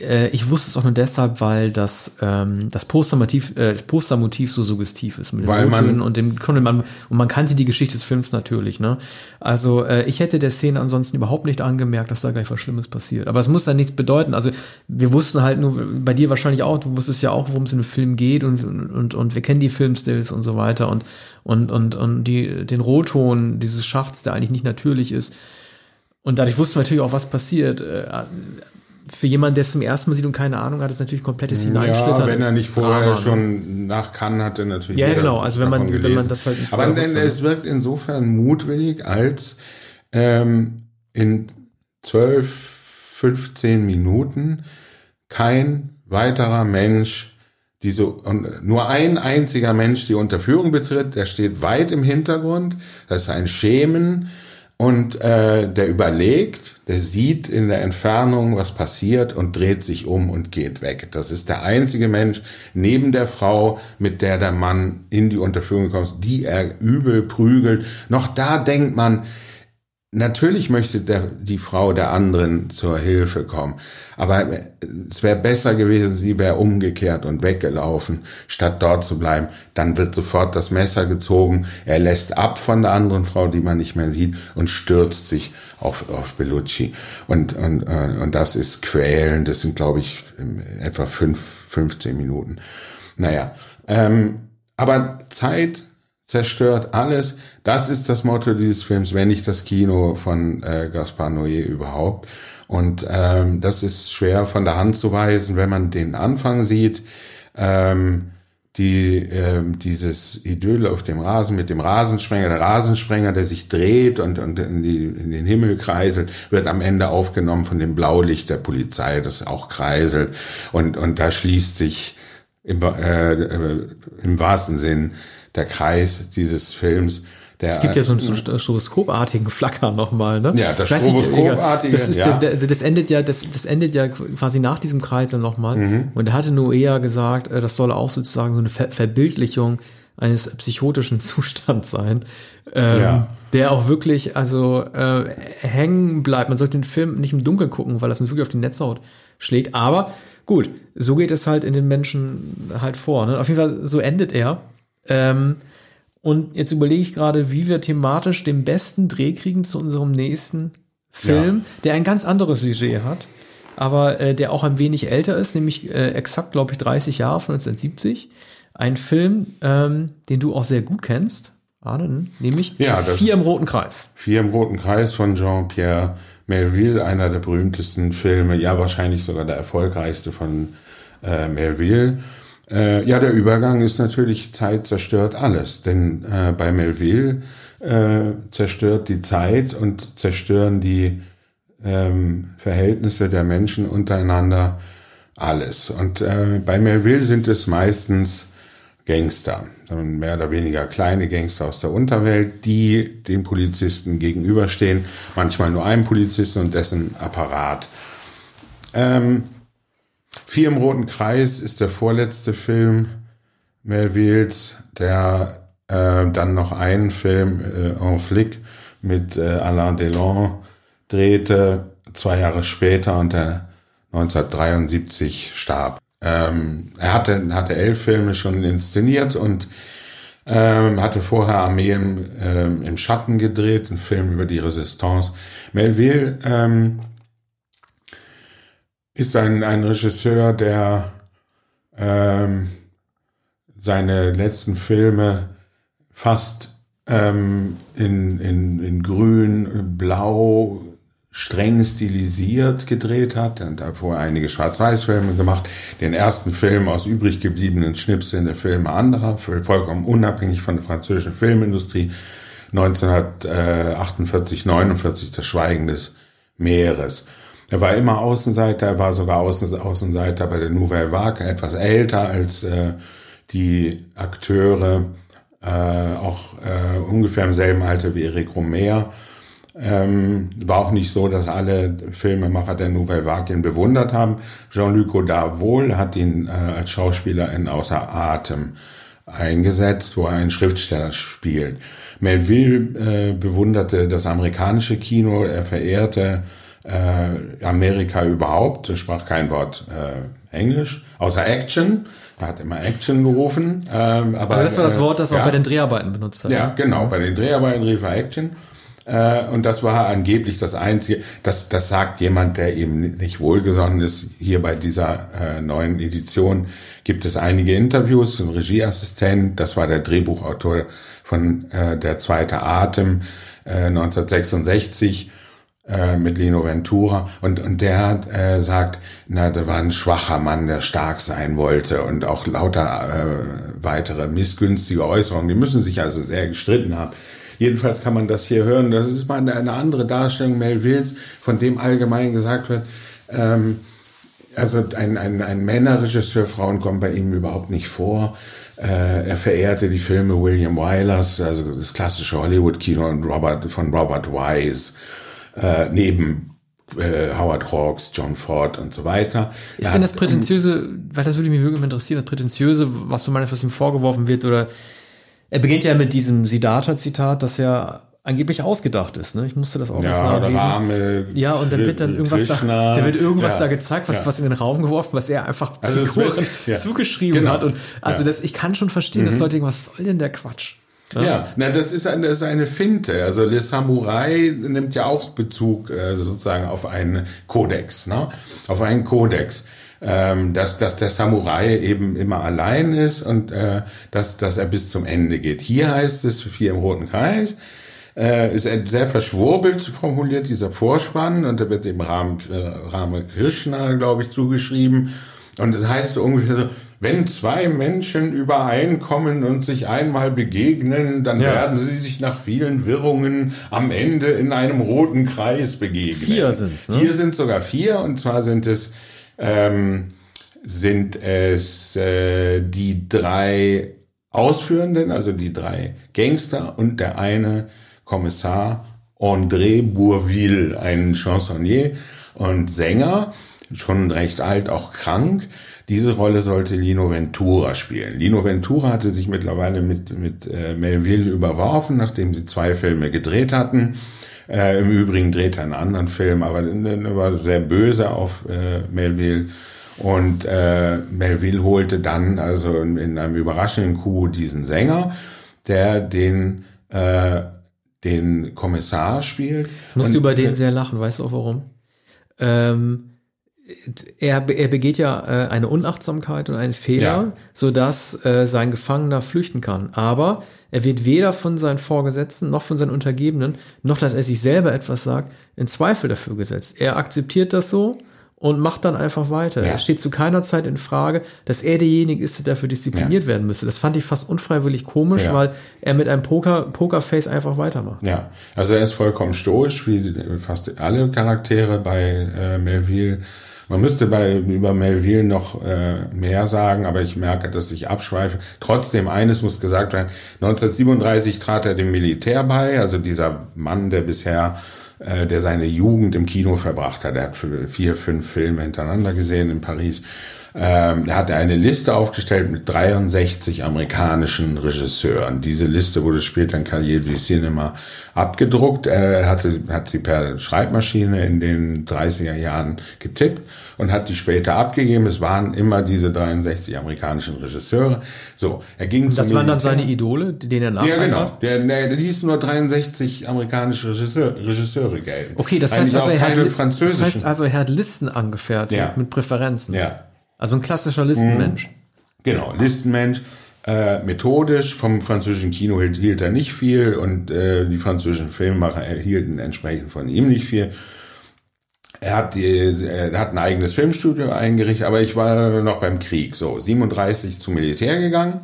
Speaker 2: äh, ich wusste es auch nur deshalb, weil das, ähm, das Postermotiv, äh, das Postermotiv so suggestiv ist mit
Speaker 3: weil man
Speaker 2: und dem und man, und man kannte die Geschichte des Films natürlich. Ne? Also äh, ich hätte der Szene ansonsten überhaupt nicht angemerkt, dass da gleich was Schlimmes passiert. Aber es muss dann nichts bedeuten. Also wir wussten halt nur, bei dir wahrscheinlich auch, du wusstest ja auch, worum es in dem Film geht und, und, und wir kennen die Filmstills und so weiter und, und, und, und die, den Rotton dieses Schachts, der eigentlich nicht natürlich ist. Und dadurch wussten wir natürlich auch, was passiert. Für jemanden, der es zum ersten Mal sieht und keine Ahnung hat, ist natürlich komplettes Hineinschlittern.
Speaker 3: Ja, wenn er nicht vorher Drama, ne? schon nach kann hatte, natürlich.
Speaker 2: Ja, genau. Also wenn man, gelesen. wenn man das halt
Speaker 3: nicht Aber denn, es wirkt insofern mutwillig, als ähm, in 12, 15 Minuten kein weiterer Mensch diese, und nur ein einziger Mensch die Unterführung betritt, der steht weit im Hintergrund, das ist ein Schemen, und äh, der überlegt, der sieht in der Entfernung, was passiert und dreht sich um und geht weg. Das ist der einzige Mensch neben der Frau, mit der der Mann in die Unterführung kommt, die er übel prügelt. Noch da denkt man, Natürlich möchte der, die Frau der anderen zur Hilfe kommen, aber es wäre besser gewesen, sie wäre umgekehrt und weggelaufen, statt dort zu bleiben. Dann wird sofort das Messer gezogen, er lässt ab von der anderen Frau, die man nicht mehr sieht, und stürzt sich auf, auf Bellucci. Und, und, äh, und das ist quälend, das sind, glaube ich, etwa fünf, 15 Minuten. Naja, ähm, aber Zeit zerstört alles. Das ist das Motto dieses Films, wenn nicht das Kino von äh, Gaspar Noé überhaupt. Und ähm, das ist schwer von der Hand zu weisen, wenn man den Anfang sieht. Ähm, die ähm, dieses Idyll auf dem Rasen mit dem Rasensprenger, der Rasensprenger, der sich dreht und, und in, die, in den Himmel kreiselt, wird am Ende aufgenommen von dem Blaulicht der Polizei, das auch kreiselt. Und, und da schließt sich im, äh, äh, im wahrsten Sinn der Kreis dieses Films. Der,
Speaker 2: Es gibt ja so einen so stroboskopartigen Flackern nochmal, ne?
Speaker 3: Ja, das stroboskopartige,
Speaker 2: Das, ist,
Speaker 3: ja.
Speaker 2: der, also das endet ja, das, das endet ja quasi nach diesem Kreis dann nochmal.
Speaker 3: Mhm.
Speaker 2: Und da hatte Noea gesagt, äh, das soll auch sozusagen so eine Ver Verbildlichung eines psychotischen Zustands sein, ähm,
Speaker 3: Ja.
Speaker 2: der auch wirklich also äh, hängen bleibt. Man sollte den Film nicht im Dunkeln gucken, weil das wirklich auf die Netzhaut schlägt. Aber gut, so geht es halt in den Menschen halt vor. Ne? Auf jeden Fall, so endet er. Ähm, und jetzt überlege ich gerade, wie wir thematisch den besten Dreh kriegen zu unserem nächsten Film, der ein ganz anderes Sujet hat, aber äh, der auch ein wenig älter ist, nämlich äh, exakt, glaube ich, 30 Jahre von 1970. Ein Film, ähm, den du auch sehr gut kennst, Arne, nämlich
Speaker 3: Ja,
Speaker 2: Vier im Roten Kreis.
Speaker 3: Vier im Roten Kreis von Jean-Pierre Melville, einer der berühmtesten Filme, ja wahrscheinlich sogar der erfolgreichste von äh, Melville. Äh, ja, der Übergang ist natürlich Zeit zerstört alles, denn äh, bei Melville äh, zerstört die Zeit und zerstören die ähm, Verhältnisse der Menschen untereinander alles. Und äh, bei Melville sind es meistens Gangster, mehr oder weniger kleine Gangster aus der Unterwelt, die den Polizisten gegenüberstehen, manchmal nur einem Polizisten und dessen Apparat. Ähm, Vier im Roten Kreis ist der vorletzte Film Melvilles, der äh, dann noch einen Film äh, En Flic mit äh, Alain Delon drehte, zwei Jahre später und der 1973 starb. Ähm, er hatte, hatte elf Filme schon inszeniert und ähm, hatte vorher Armee im, ähm, im Schatten gedreht, einen Film über die Resistance. Melville ähm, ist ein, ein Regisseur, der ähm, seine letzten Filme fast ähm, in, in, in grün, blau, streng stilisiert gedreht hat. Und davor einige Schwarz-Weiß-Filme gemacht. Den ersten Film aus übrig gebliebenen Schnipseln der Filme anderer, vollkommen unabhängig von der französischen Filmindustrie. 1948, 49 Das Schweigen des Meeres. Er war immer Außenseiter, er war sogar Außen, Außenseiter bei der Nouvelle Vague, etwas älter als äh, die Akteure, äh, auch äh, ungefähr im selben Alter wie Eric Romer. Ähm, war auch nicht so, dass alle Filmemacher der Nouvelle Vague ihn bewundert haben. Jean-Luc Godard wohl hat ihn äh, als Schauspieler in Außer Atem eingesetzt, wo er einen Schriftsteller spielt. Melville äh, bewunderte das amerikanische Kino, er verehrte äh, Amerika überhaupt, er sprach kein Wort äh, Englisch, außer Action. Er hat immer Action gerufen. Ähm, aber,
Speaker 2: Also das war das
Speaker 3: äh,
Speaker 2: Wort, das er
Speaker 3: ja.
Speaker 2: auch bei den Dreharbeiten benutzt hat.
Speaker 3: Ja, genau. Bei den Dreharbeiten rief er Action. Äh, und das war angeblich das Einzige, das, das sagt jemand, der eben nicht wohlgesonnen ist. Hier bei dieser äh, neuen Edition gibt es einige Interviews, ein Regieassistent, das war der Drehbuchautor von äh, Der zweite Atem äh, 1966 äh, mit Lino Ventura und und der hat äh, sagt, na, da war ein schwacher Mann, der stark sein wollte und auch lauter äh, weitere missgünstige Äußerungen. Die müssen sich also sehr gestritten haben. Jedenfalls kann man das hier hören. Das ist mal eine, eine andere Darstellung Melvilles, von dem allgemein gesagt wird, ähm, also ein, ein, ein Männerregisseur, Frauen kommen bei ihm überhaupt nicht vor. Äh, er verehrte die Filme William Wylers, also das klassische Hollywood-Kino und Robert, von Robert Wise, äh, neben äh, Howard Hawks, John Ford und so weiter.
Speaker 2: Ist
Speaker 3: Er
Speaker 2: denn
Speaker 3: hat-
Speaker 2: das Prätentiöse, weil das würde mich wirklich interessieren, das Prätentiöse, was du meinst, was ihm vorgeworfen wird, oder er beginnt ja mit diesem Siddhartha-Zitat, das ja angeblich ausgedacht ist, ne? Ich musste das auch erst
Speaker 3: ja,
Speaker 2: nachlesen.
Speaker 3: Rame,
Speaker 2: Ja, und dann wird dann irgendwas
Speaker 3: Krishna,
Speaker 2: da, da wird irgendwas
Speaker 3: ja,
Speaker 2: da gezeigt, was,
Speaker 3: ja.
Speaker 2: was in den Raum geworfen, was er einfach
Speaker 3: Also
Speaker 2: Figuren
Speaker 3: wird- ja.
Speaker 2: zugeschrieben
Speaker 3: Genau.
Speaker 2: hat. Und also das, ich kann schon verstehen, dass Leute denken, was soll denn der Quatsch?
Speaker 3: Ja, na, das ist eine, das ist eine Finte. Also Le Samurai nimmt ja auch Bezug äh, sozusagen auf einen Kodex, ne? Auf einen Kodex. Ähm, dass, dass der Samurai eben immer allein ist und äh, dass, dass er bis zum Ende geht. Hier heißt es, hier im Roten Kreis, äh, ist sehr verschwurbelt formuliert, dieser Vorspann, und da wird dem Ram, äh, Rame Krishna, glaube ich, zugeschrieben. Und es heißt so ungefähr so, wenn zwei Menschen übereinkommen und sich einmal begegnen, dann
Speaker 2: Ja.
Speaker 3: werden sie sich nach vielen Wirrungen am Ende in einem roten Kreis begegnen.
Speaker 2: Vier sind's, ne?
Speaker 3: Hier sind sogar vier, und zwar sind es, ähm, sind es äh, die drei Ausführenden, also die drei Gangster und der eine Kommissar André Bourville, ein Chansonnier und Sänger, schon recht alt, auch krank. Diese Rolle sollte Lino Ventura spielen. Lino Ventura hatte sich mittlerweile mit, mit äh, Melville überworfen, nachdem sie zwei Filme gedreht hatten. Äh, Im Übrigen dreht er einen anderen Film, aber er war sehr böse auf äh, Melville. Und äh, Melville holte dann also in, in einem überraschenden Coup diesen Sänger, der den äh, den Kommissar spielt.
Speaker 2: Musst du über den sehr lachen, weißt du auch warum? Ähm, er, er begeht ja äh, eine Unachtsamkeit und einen Fehler, ja. sodass äh, sein Gefangener flüchten kann. Aber er wird weder von seinen Vorgesetzten noch von seinen Untergebenen, noch dass er sich selber etwas sagt, in Zweifel dafür gesetzt. Er akzeptiert das so und macht dann einfach weiter. Ja. Es steht zu keiner Zeit in Frage, dass er derjenige ist, der dafür diszipliniert ja. werden müsste. Das fand ich fast unfreiwillig komisch, ja. weil er mit einem Poker, Pokerface einfach weitermacht.
Speaker 3: Ja, also er ist vollkommen stoisch, wie fast alle Charaktere bei äh, Melville. Man müsste bei, über Melville noch äh, mehr sagen, aber ich merke, dass ich abschweife. Trotzdem, eines muss gesagt werden, 1937 trat er dem Militär bei, also dieser Mann, der bisher äh, der seine Jugend im Kino verbracht hat. Er hat vier, fünf Filme hintereinander gesehen in Paris. Ähm, er hatte eine Liste aufgestellt mit 63 amerikanischen Regisseuren. Diese Liste wurde später in Cahiers du Cinema abgedruckt. Er hatte, hat sie per Schreibmaschine in den 30er Jahren getippt und hat die später abgegeben. Es waren immer diese 63 amerikanischen Regisseure. So, er ging
Speaker 2: und Das waren dann seine Idole, denen er
Speaker 3: nachher Ja, genau. Der, der, der hieß nur 63 amerikanische Regisseur, Regisseure gelten.
Speaker 2: Okay, das heißt, also er hat, das heißt also, er hat Listen angefertigt ja. mit Präferenzen.
Speaker 3: Ja.
Speaker 2: Also ein klassischer Listenmensch. Mhm.
Speaker 3: Genau, Listenmensch. Äh, methodisch, vom französischen Kino hielt, hielt er nicht viel und äh, die französischen Filmemacher erhielten entsprechend von ihm nicht viel. Er hat, die, er hat ein eigenes Filmstudio eingerichtet, aber ich war noch beim Krieg. So, 37 zum Militär gegangen.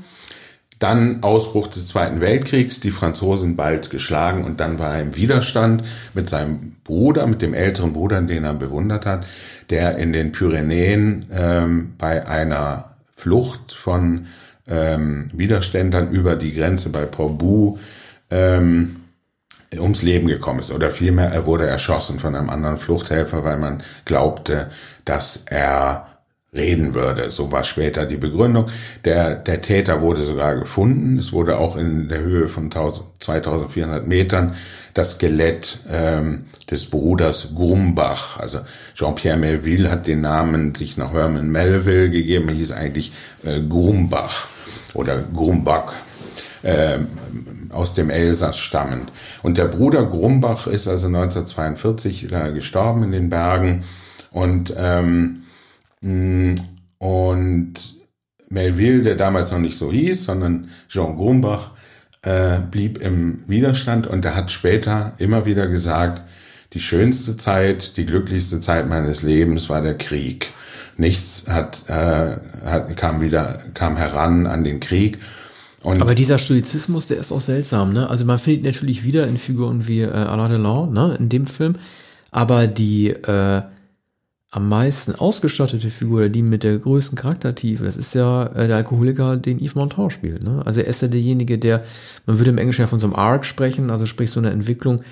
Speaker 3: Dann Ausbruch des Zweiten Weltkriegs, die Franzosen bald geschlagen und dann war er im Widerstand mit seinem Bruder, mit dem älteren Bruder, den er bewundert hat, der in den Pyrenäen ähm, bei einer Flucht von ähm, Widerständern über die Grenze bei Portbou ähm, ums Leben gekommen ist. Oder vielmehr, er wurde erschossen von einem anderen Fluchthelfer, weil man glaubte, dass er reden würde. So war später die Begründung. Der, der Täter wurde sogar gefunden. Es wurde auch in der Höhe von 2400 Metern das Skelett ähm, des Bruders Grumbach. Also Jean-Pierre Melville hat den Namen sich nach Herman Melville gegeben. Er hieß eigentlich äh, Grumbach oder Grumbach. Äh, aus dem Elsass stammend. Und der Bruder Grumbach ist also 1942 äh, gestorben in den Bergen und ähm, mm, und Melville, der damals noch nicht so hieß, sondern Jean Grumbach, äh, blieb im Widerstand und er hat später immer wieder gesagt, die schönste Zeit, die glücklichste Zeit meines Lebens war der Krieg. Nichts hat, äh, hat kam wieder kam heran an den Krieg
Speaker 2: und Aber dieser Stoizismus, der ist auch seltsam, ne? Also man findet natürlich wieder in Figuren wie äh, Alain Delon, ne, in dem Film, aber die äh, am meisten ausgestattete Figur, die mit der größten Charaktertiefe, das ist ja äh, der Alkoholiker, den Yves Montand spielt. Ne? Also er ist ja derjenige, der, man würde im Englischen ja von so einem Arc sprechen, also sprich so eine Entwicklung,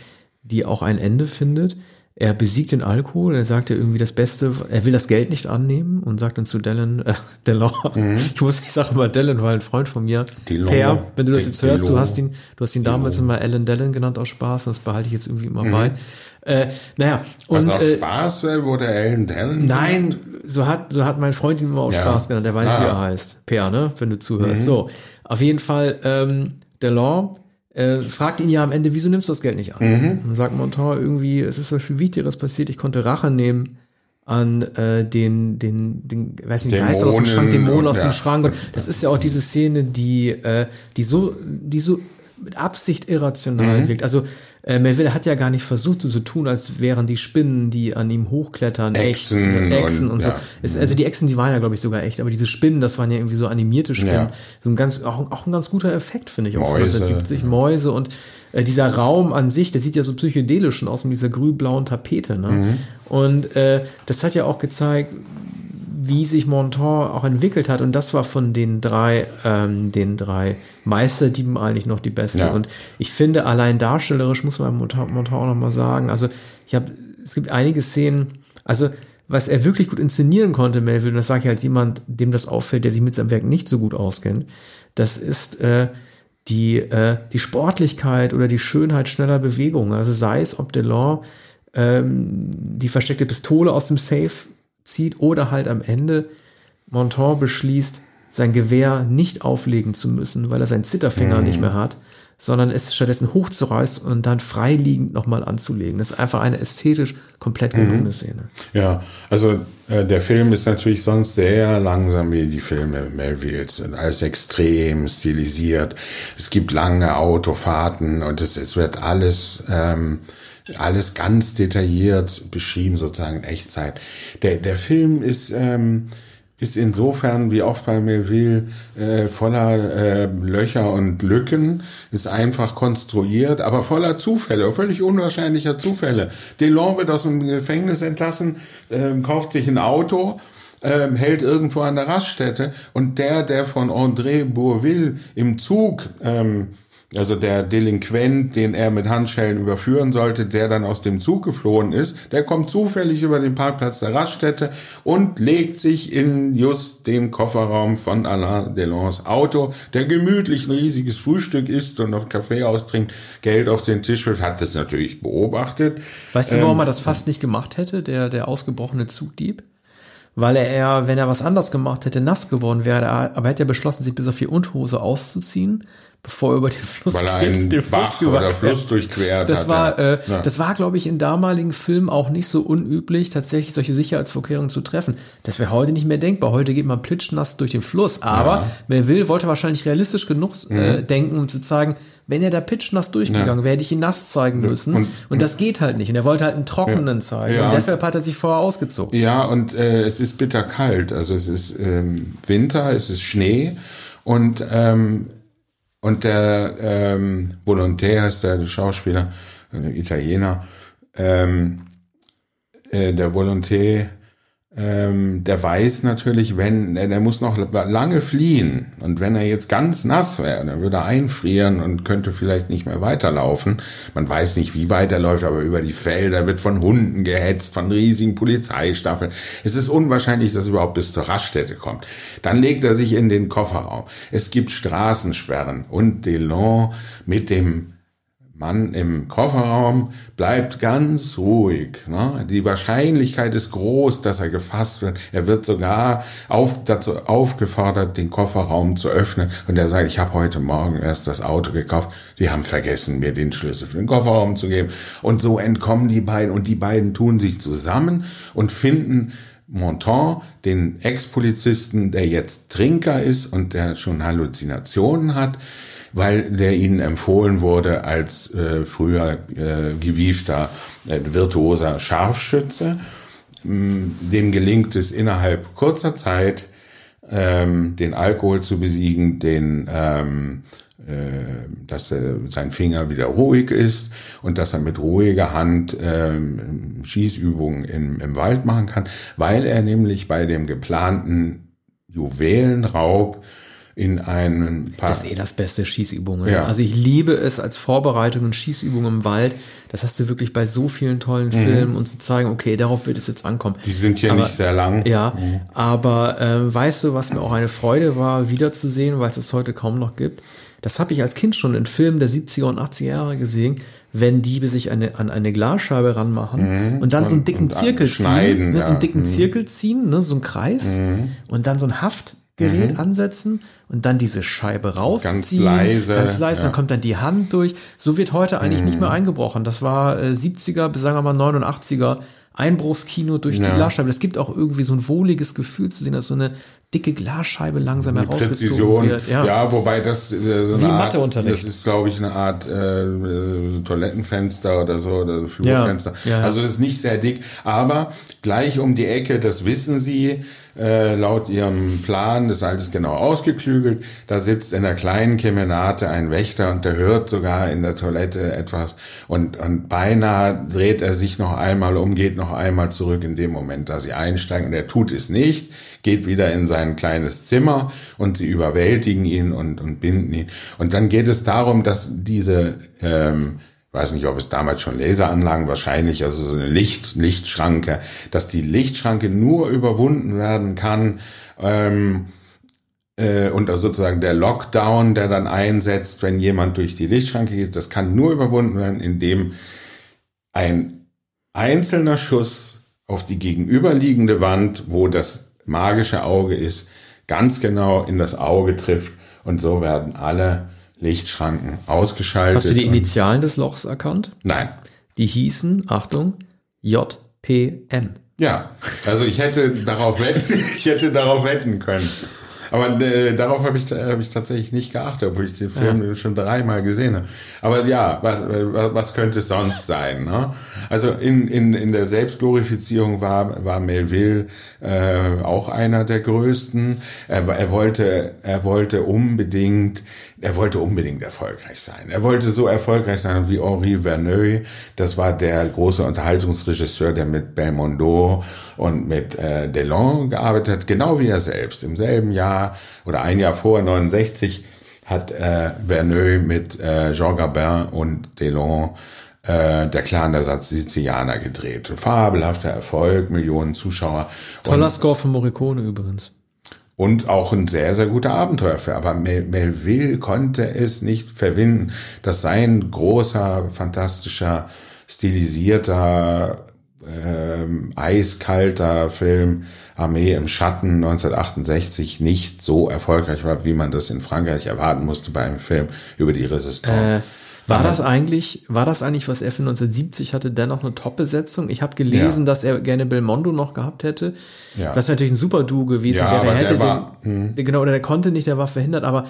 Speaker 2: die auch ein Ende findet er besiegt den Alkohol, er sagt ja irgendwie das Beste, er will das Geld nicht annehmen und sagt dann zu Dallin, äh, Delon, mhm. ich muss nicht sagen mal Dallin, weil ein Freund von mir, Delon, per, wenn du das jetzt hörst, du hast ihn, du hast ihn damals immer Alan Dallin genannt aus Spaß, das behalte ich jetzt irgendwie immer mhm. bei. Äh, naja,
Speaker 3: und. Was aus äh, Spaß äh, wurde Alan Dallin?
Speaker 2: Nein, so hat, so hat mein Freund ihn immer aus ja. Spaß genannt, der weiß, ah. wie er heißt. Per, ne, wenn du zuhörst. Mhm. So, auf jeden Fall, ähm, Delon äh, fragt ihn ja am Ende, wieso nimmst du das Geld nicht an? Mhm. Dann sagt Montar irgendwie, es ist was viel Wichtigeres passiert, ich konnte Rache nehmen an äh, den, den, den, weiß nicht, Geist aus dem Schrank, Dämonen aus ja. dem Schrank. Und das ist ja auch diese Szene, die, äh, die so, die so mit Absicht irrational mhm. wirkt. Also äh, Melville hat ja gar nicht versucht, so zu tun, als wären die Spinnen, die an ihm hochklettern, Echsen, echt, Echsen und, und so. Ja. Es, also die Echsen, die waren ja, glaube ich, sogar echt, aber diese Spinnen, das waren ja irgendwie so animierte Spinnen. Ja. So ein ganz, auch, auch ein ganz guter Effekt, finde ich, auch Mäuse, 1970 ja. Mäuse und äh, dieser Raum an sich, der sieht ja so psychedelisch aus mit dieser grün-blauen Tapete. Ne? Mhm. Und äh, das hat ja auch gezeigt, wie sich Monton auch entwickelt hat. Und das war von den drei, ähm, den drei Meisterdieben eigentlich noch die beste.
Speaker 3: Ja.
Speaker 2: Und ich finde, allein darstellerisch muss man Monton, Monton auch nochmal sagen. Also, ich habe, es gibt einige Szenen, also, was er wirklich gut inszenieren konnte, Melville, und das sage ich als jemand, dem das auffällt, der sich mit seinem Werk nicht so gut auskennt, das ist äh, die, äh, die Sportlichkeit oder die Schönheit schneller Bewegungen. Also sei es, ob Delon ähm, die versteckte Pistole aus dem Safe zieht oder halt am Ende Monton beschließt, sein Gewehr nicht auflegen zu müssen, weil er seinen Zitterfinger nicht mehr hat, sondern es stattdessen hochzureißen und dann freiliegend nochmal anzulegen. Das ist einfach eine ästhetisch komplett gelungene Szene.
Speaker 3: Ja, also äh, der Film ist natürlich sonst sehr langsam wie die Filme Melvilles und alles extrem stilisiert. Es gibt lange Autofahrten und es, es wird alles ähm, alles ganz detailliert beschrieben sozusagen in Echtzeit. Der der Film ist ähm, ist insofern wie oft bei Melville äh, voller äh, Löcher und Lücken, ist einfach konstruiert, aber voller Zufälle, völlig unwahrscheinlicher Zufälle. Delon wird aus dem Gefängnis entlassen, ähm, kauft sich ein Auto, ähm, hält irgendwo an der Raststätte und der, der von André Bourville im Zug ähm, also der Delinquent, den er mit Handschellen überführen sollte, der dann aus dem Zug geflohen ist, der kommt zufällig über den Parkplatz der Raststätte und legt sich in just dem Kofferraum von Alain Delons Auto, der gemütlich ein riesiges Frühstück isst und noch Kaffee austrinkt, Geld auf den Tisch wirft, hat das natürlich beobachtet.
Speaker 2: Weißt du, warum er das fast nicht gemacht hätte, der, der ausgebrochene Zugdieb? Weil er, eher, wenn er was anders gemacht hätte, nass geworden wäre, aber er hätte ja beschlossen, sich bis auf die Unterhose auszuziehen, bevor er über den Fluss
Speaker 3: Weil er
Speaker 2: geht, den
Speaker 3: Bach oder. Fluss durchquert
Speaker 2: Das
Speaker 3: hat,
Speaker 2: war,
Speaker 3: ja.
Speaker 2: äh,
Speaker 3: Ja.
Speaker 2: das war, glaube ich, in damaligen Filmen auch nicht so unüblich, tatsächlich solche Sicherheitsvorkehrungen zu treffen. Das wäre heute nicht mehr denkbar. Heute geht man plitschnass durch den Fluss. Aber
Speaker 3: Ja. Mhm.
Speaker 2: Melville wollte wahrscheinlich realistisch genug äh, denken, um zu zeigen, wenn er da pitschnass durchgegangen wäre, hätte ich ihn nass zeigen müssen. Und,
Speaker 3: und-
Speaker 2: das geht halt nicht. Und er wollte halt einen trockenen zeigen. Und- deshalb hat er sich vorher ausgezogen.
Speaker 3: Ja, und äh, es ist bitterkalt. Also es ist ähm, Winter, es ist Schnee und ähm, und der ähm, Volontaire ist der Schauspieler, ein Italiener, ähm, äh, der Volontaire, ähm, der weiß natürlich, wenn der, der muss noch lange fliehen und wenn er jetzt ganz nass wäre, dann würde er einfrieren und könnte vielleicht nicht mehr weiterlaufen. Man weiß nicht, wie weit er läuft, aber über die Felder wird von Hunden gehetzt, von riesigen Polizeistaffeln. Es ist unwahrscheinlich, dass er überhaupt bis zur Raststätte kommt. Dann legt er sich in den Kofferraum. Es gibt Straßensperren und Delon mit dem Mann im Kofferraum bleibt ganz ruhig. Ne? Die Wahrscheinlichkeit ist groß, dass er gefasst wird. Er wird sogar auf, dazu aufgefordert, den Kofferraum zu öffnen. Und er sagt, ich habe heute Morgen erst das Auto gekauft. Die haben vergessen, mir den Schlüssel für den Kofferraum zu geben. Und so entkommen die beiden. Und die beiden tun sich zusammen und finden Monton, den Ex-Polizisten, der jetzt Trinker ist und der schon Halluzinationen hat, weil der ihnen empfohlen wurde als äh, früher äh, gewiefter, äh, virtuoser Scharfschütze. Mm, Dem gelingt es innerhalb kurzer Zeit, ähm, den Alkohol zu besiegen, den ähm, äh, dass äh, sein Finger wieder ruhig ist und dass er mit ruhiger Hand ähm, Schießübungen im, im Wald machen kann, weil er nämlich bei dem geplanten Juwelenraub in einen paar
Speaker 2: Das ist eh das beste Schießübungen.
Speaker 3: Ja.
Speaker 2: Also ich liebe es als Vorbereitung und Schießübungen im Wald. Das hast du wirklich bei so vielen tollen Filmen und zu zeigen, okay, darauf wird es jetzt ankommen.
Speaker 3: die sind hier
Speaker 2: Aber-
Speaker 3: nicht sehr lang.
Speaker 2: Ja, aber äh, weißt du, was mir auch eine Freude war, wiederzusehen, weil es es heute kaum noch gibt? Das habe ich als Kind schon in Filmen der 70er und 80er Jahre gesehen, wenn Diebe sich eine, an eine Glasscheibe ranmachen und dann so einen dicken Zirkel ziehen, ne, so einen dicken Zirkel ziehen, ne, so einen Kreis und dann so ein Haftgerät ansetzen und dann diese Scheibe rausziehen.
Speaker 3: leise,
Speaker 2: Ganz leise,
Speaker 3: ja.
Speaker 2: dann kommt dann die Hand durch. So wird heute eigentlich nicht mehr eingebrochen. Das war äh, 70er bis sagen wir mal 89er. Einbruchskino durch die
Speaker 3: Ja.
Speaker 2: Glasscheibe. Es gibt auch irgendwie so ein wohliges Gefühl zu sehen, dass so eine dicke Glasscheibe langsam herausgezogen
Speaker 3: Präzision.
Speaker 2: wird.
Speaker 3: Ja. wobei das äh, so
Speaker 2: Wie
Speaker 3: eine Art, das ist, glaube ich, eine Art äh, äh, Toilettenfenster oder so, oder Flurfenster.
Speaker 2: Ja, ja.
Speaker 3: Also das ist nicht sehr dick, aber gleich um die Ecke, das wissen Sie, äh, laut ihrem Plan, das ist alles genau ausgeklügelt. Da sitzt in der kleinen Kemenate ein Wächter und der hört sogar in der Toilette etwas und, und beinahe dreht er sich noch einmal um, geht noch einmal zurück in dem Moment, da sie einsteigen. Und er tut es nicht, geht wieder in sein kleines Zimmer und sie überwältigen ihn und, und binden ihn. Und dann geht es darum, dass diese ähm, weiß nicht, ob es damals schon Laseranlagen wahrscheinlich, also so eine Licht, Lichtschranke, dass die Lichtschranke nur überwunden werden kann ähm, äh, und also sozusagen der Lockdown, der dann einsetzt, wenn jemand durch die Lichtschranke geht, das kann nur überwunden werden, indem ein einzelner Schuss auf die gegenüberliegende Wand, wo das magische Auge ist, ganz genau in das Auge trifft. Und so werden alle Lichtschranken ausgeschaltet.
Speaker 2: Hast du die Initialen des Lochs erkannt?
Speaker 3: Nein.
Speaker 2: Die hießen, Achtung, JPM.
Speaker 3: Ja, also ich hätte darauf wetten, ich hätte darauf wetten können. Aber äh, darauf habe ich, hab ich tatsächlich nicht geachtet, obwohl ich den Film ja. schon dreimal gesehen habe. Aber ja, was, was könnte es sonst sein? Ne? Also in, in, in der Selbstglorifizierung war, war Melville äh, auch einer der größten. Er, er, wollte, er wollte unbedingt er wollte unbedingt erfolgreich sein. Er wollte so erfolgreich sein wie Henri Verneuil. Das war der große Unterhaltungsregisseur, der mit Belmondo und mit äh, Delon gearbeitet hat, genau wie er selbst. Im selben Jahr oder ein Jahr vor 69 hat äh, Verneuil mit äh, Jean Gabin und Delon äh, der Clan der Sizilianer gedreht. Fabelhafter Erfolg, Millionen Zuschauer.
Speaker 2: Toller Score von Morricone übrigens.
Speaker 3: Und auch ein sehr, sehr guter Abenteuerfilm. Aber Mel Melville konnte es nicht verwinden, dass sein großer, fantastischer, stilisierter, ähm, eiskalter Film Armee im Schatten 1968 nicht so erfolgreich war, wie man das in Frankreich erwarten musste bei einem Film über die Resistance. Äh
Speaker 2: war das eigentlich, war das eigentlich, was er für 1970 hatte, dennoch eine Top-Besetzung? Ich habe gelesen, ja. dass er gerne Belmondo noch gehabt hätte. Ja. Das ist natürlich ein super Duo gewesen. Ja, der, der hätte der war, den, hm. genau, oder der konnte nicht, der war verhindert, aber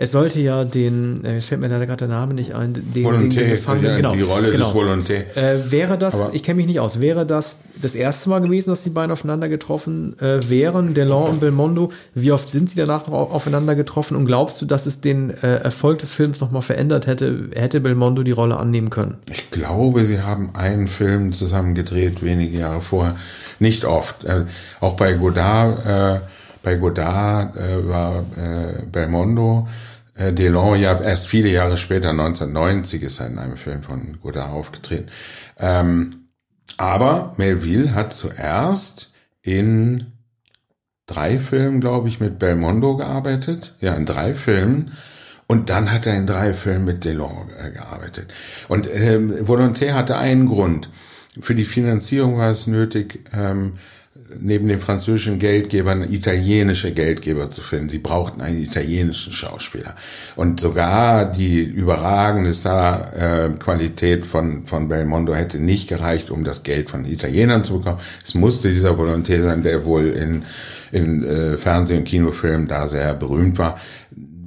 Speaker 2: es sollte ja den, äh, fällt mir leider gerade der Name nicht ein, den,
Speaker 3: Volonté, den Gefangenen, genau, die Rolle genau. des Volonté.
Speaker 2: Äh, wäre das, Aber ich kenne mich nicht aus, wäre das das erste Mal gewesen, dass die beiden aufeinander getroffen äh, wären, Delon und Belmondo? Wie oft sind sie danach noch aufeinander getroffen? Und glaubst du, dass es den äh, Erfolg des Films nochmal verändert hätte? Hätte Belmondo die Rolle annehmen können?
Speaker 3: Ich glaube, sie haben einen Film zusammen gedreht, wenige Jahre vorher. Nicht oft. Äh, auch bei Godard, äh, bei Godard äh, war äh, Belmondo äh, Delon ja erst viele Jahre später, 1990, ist er in einem Film von Godard aufgetreten. Ähm, aber Melville hat zuerst in drei Filmen, glaube ich, mit Belmondo gearbeitet. Ja, in drei Filmen. Und dann hat er in drei Filmen mit Delon äh, gearbeitet. Und ähm, Volonté hatte einen Grund. Für die Finanzierung war es nötig, ähm, neben den französischen Geldgebern italienische Geldgeber zu finden. Sie brauchten einen italienischen Schauspieler. Und sogar die überragende Star-Qualität von, von Belmondo hätte nicht gereicht, um das Geld von Italienern zu bekommen. Es musste dieser Volontär sein, der wohl in, in äh, Fernseh- und Kinofilmen da sehr berühmt war.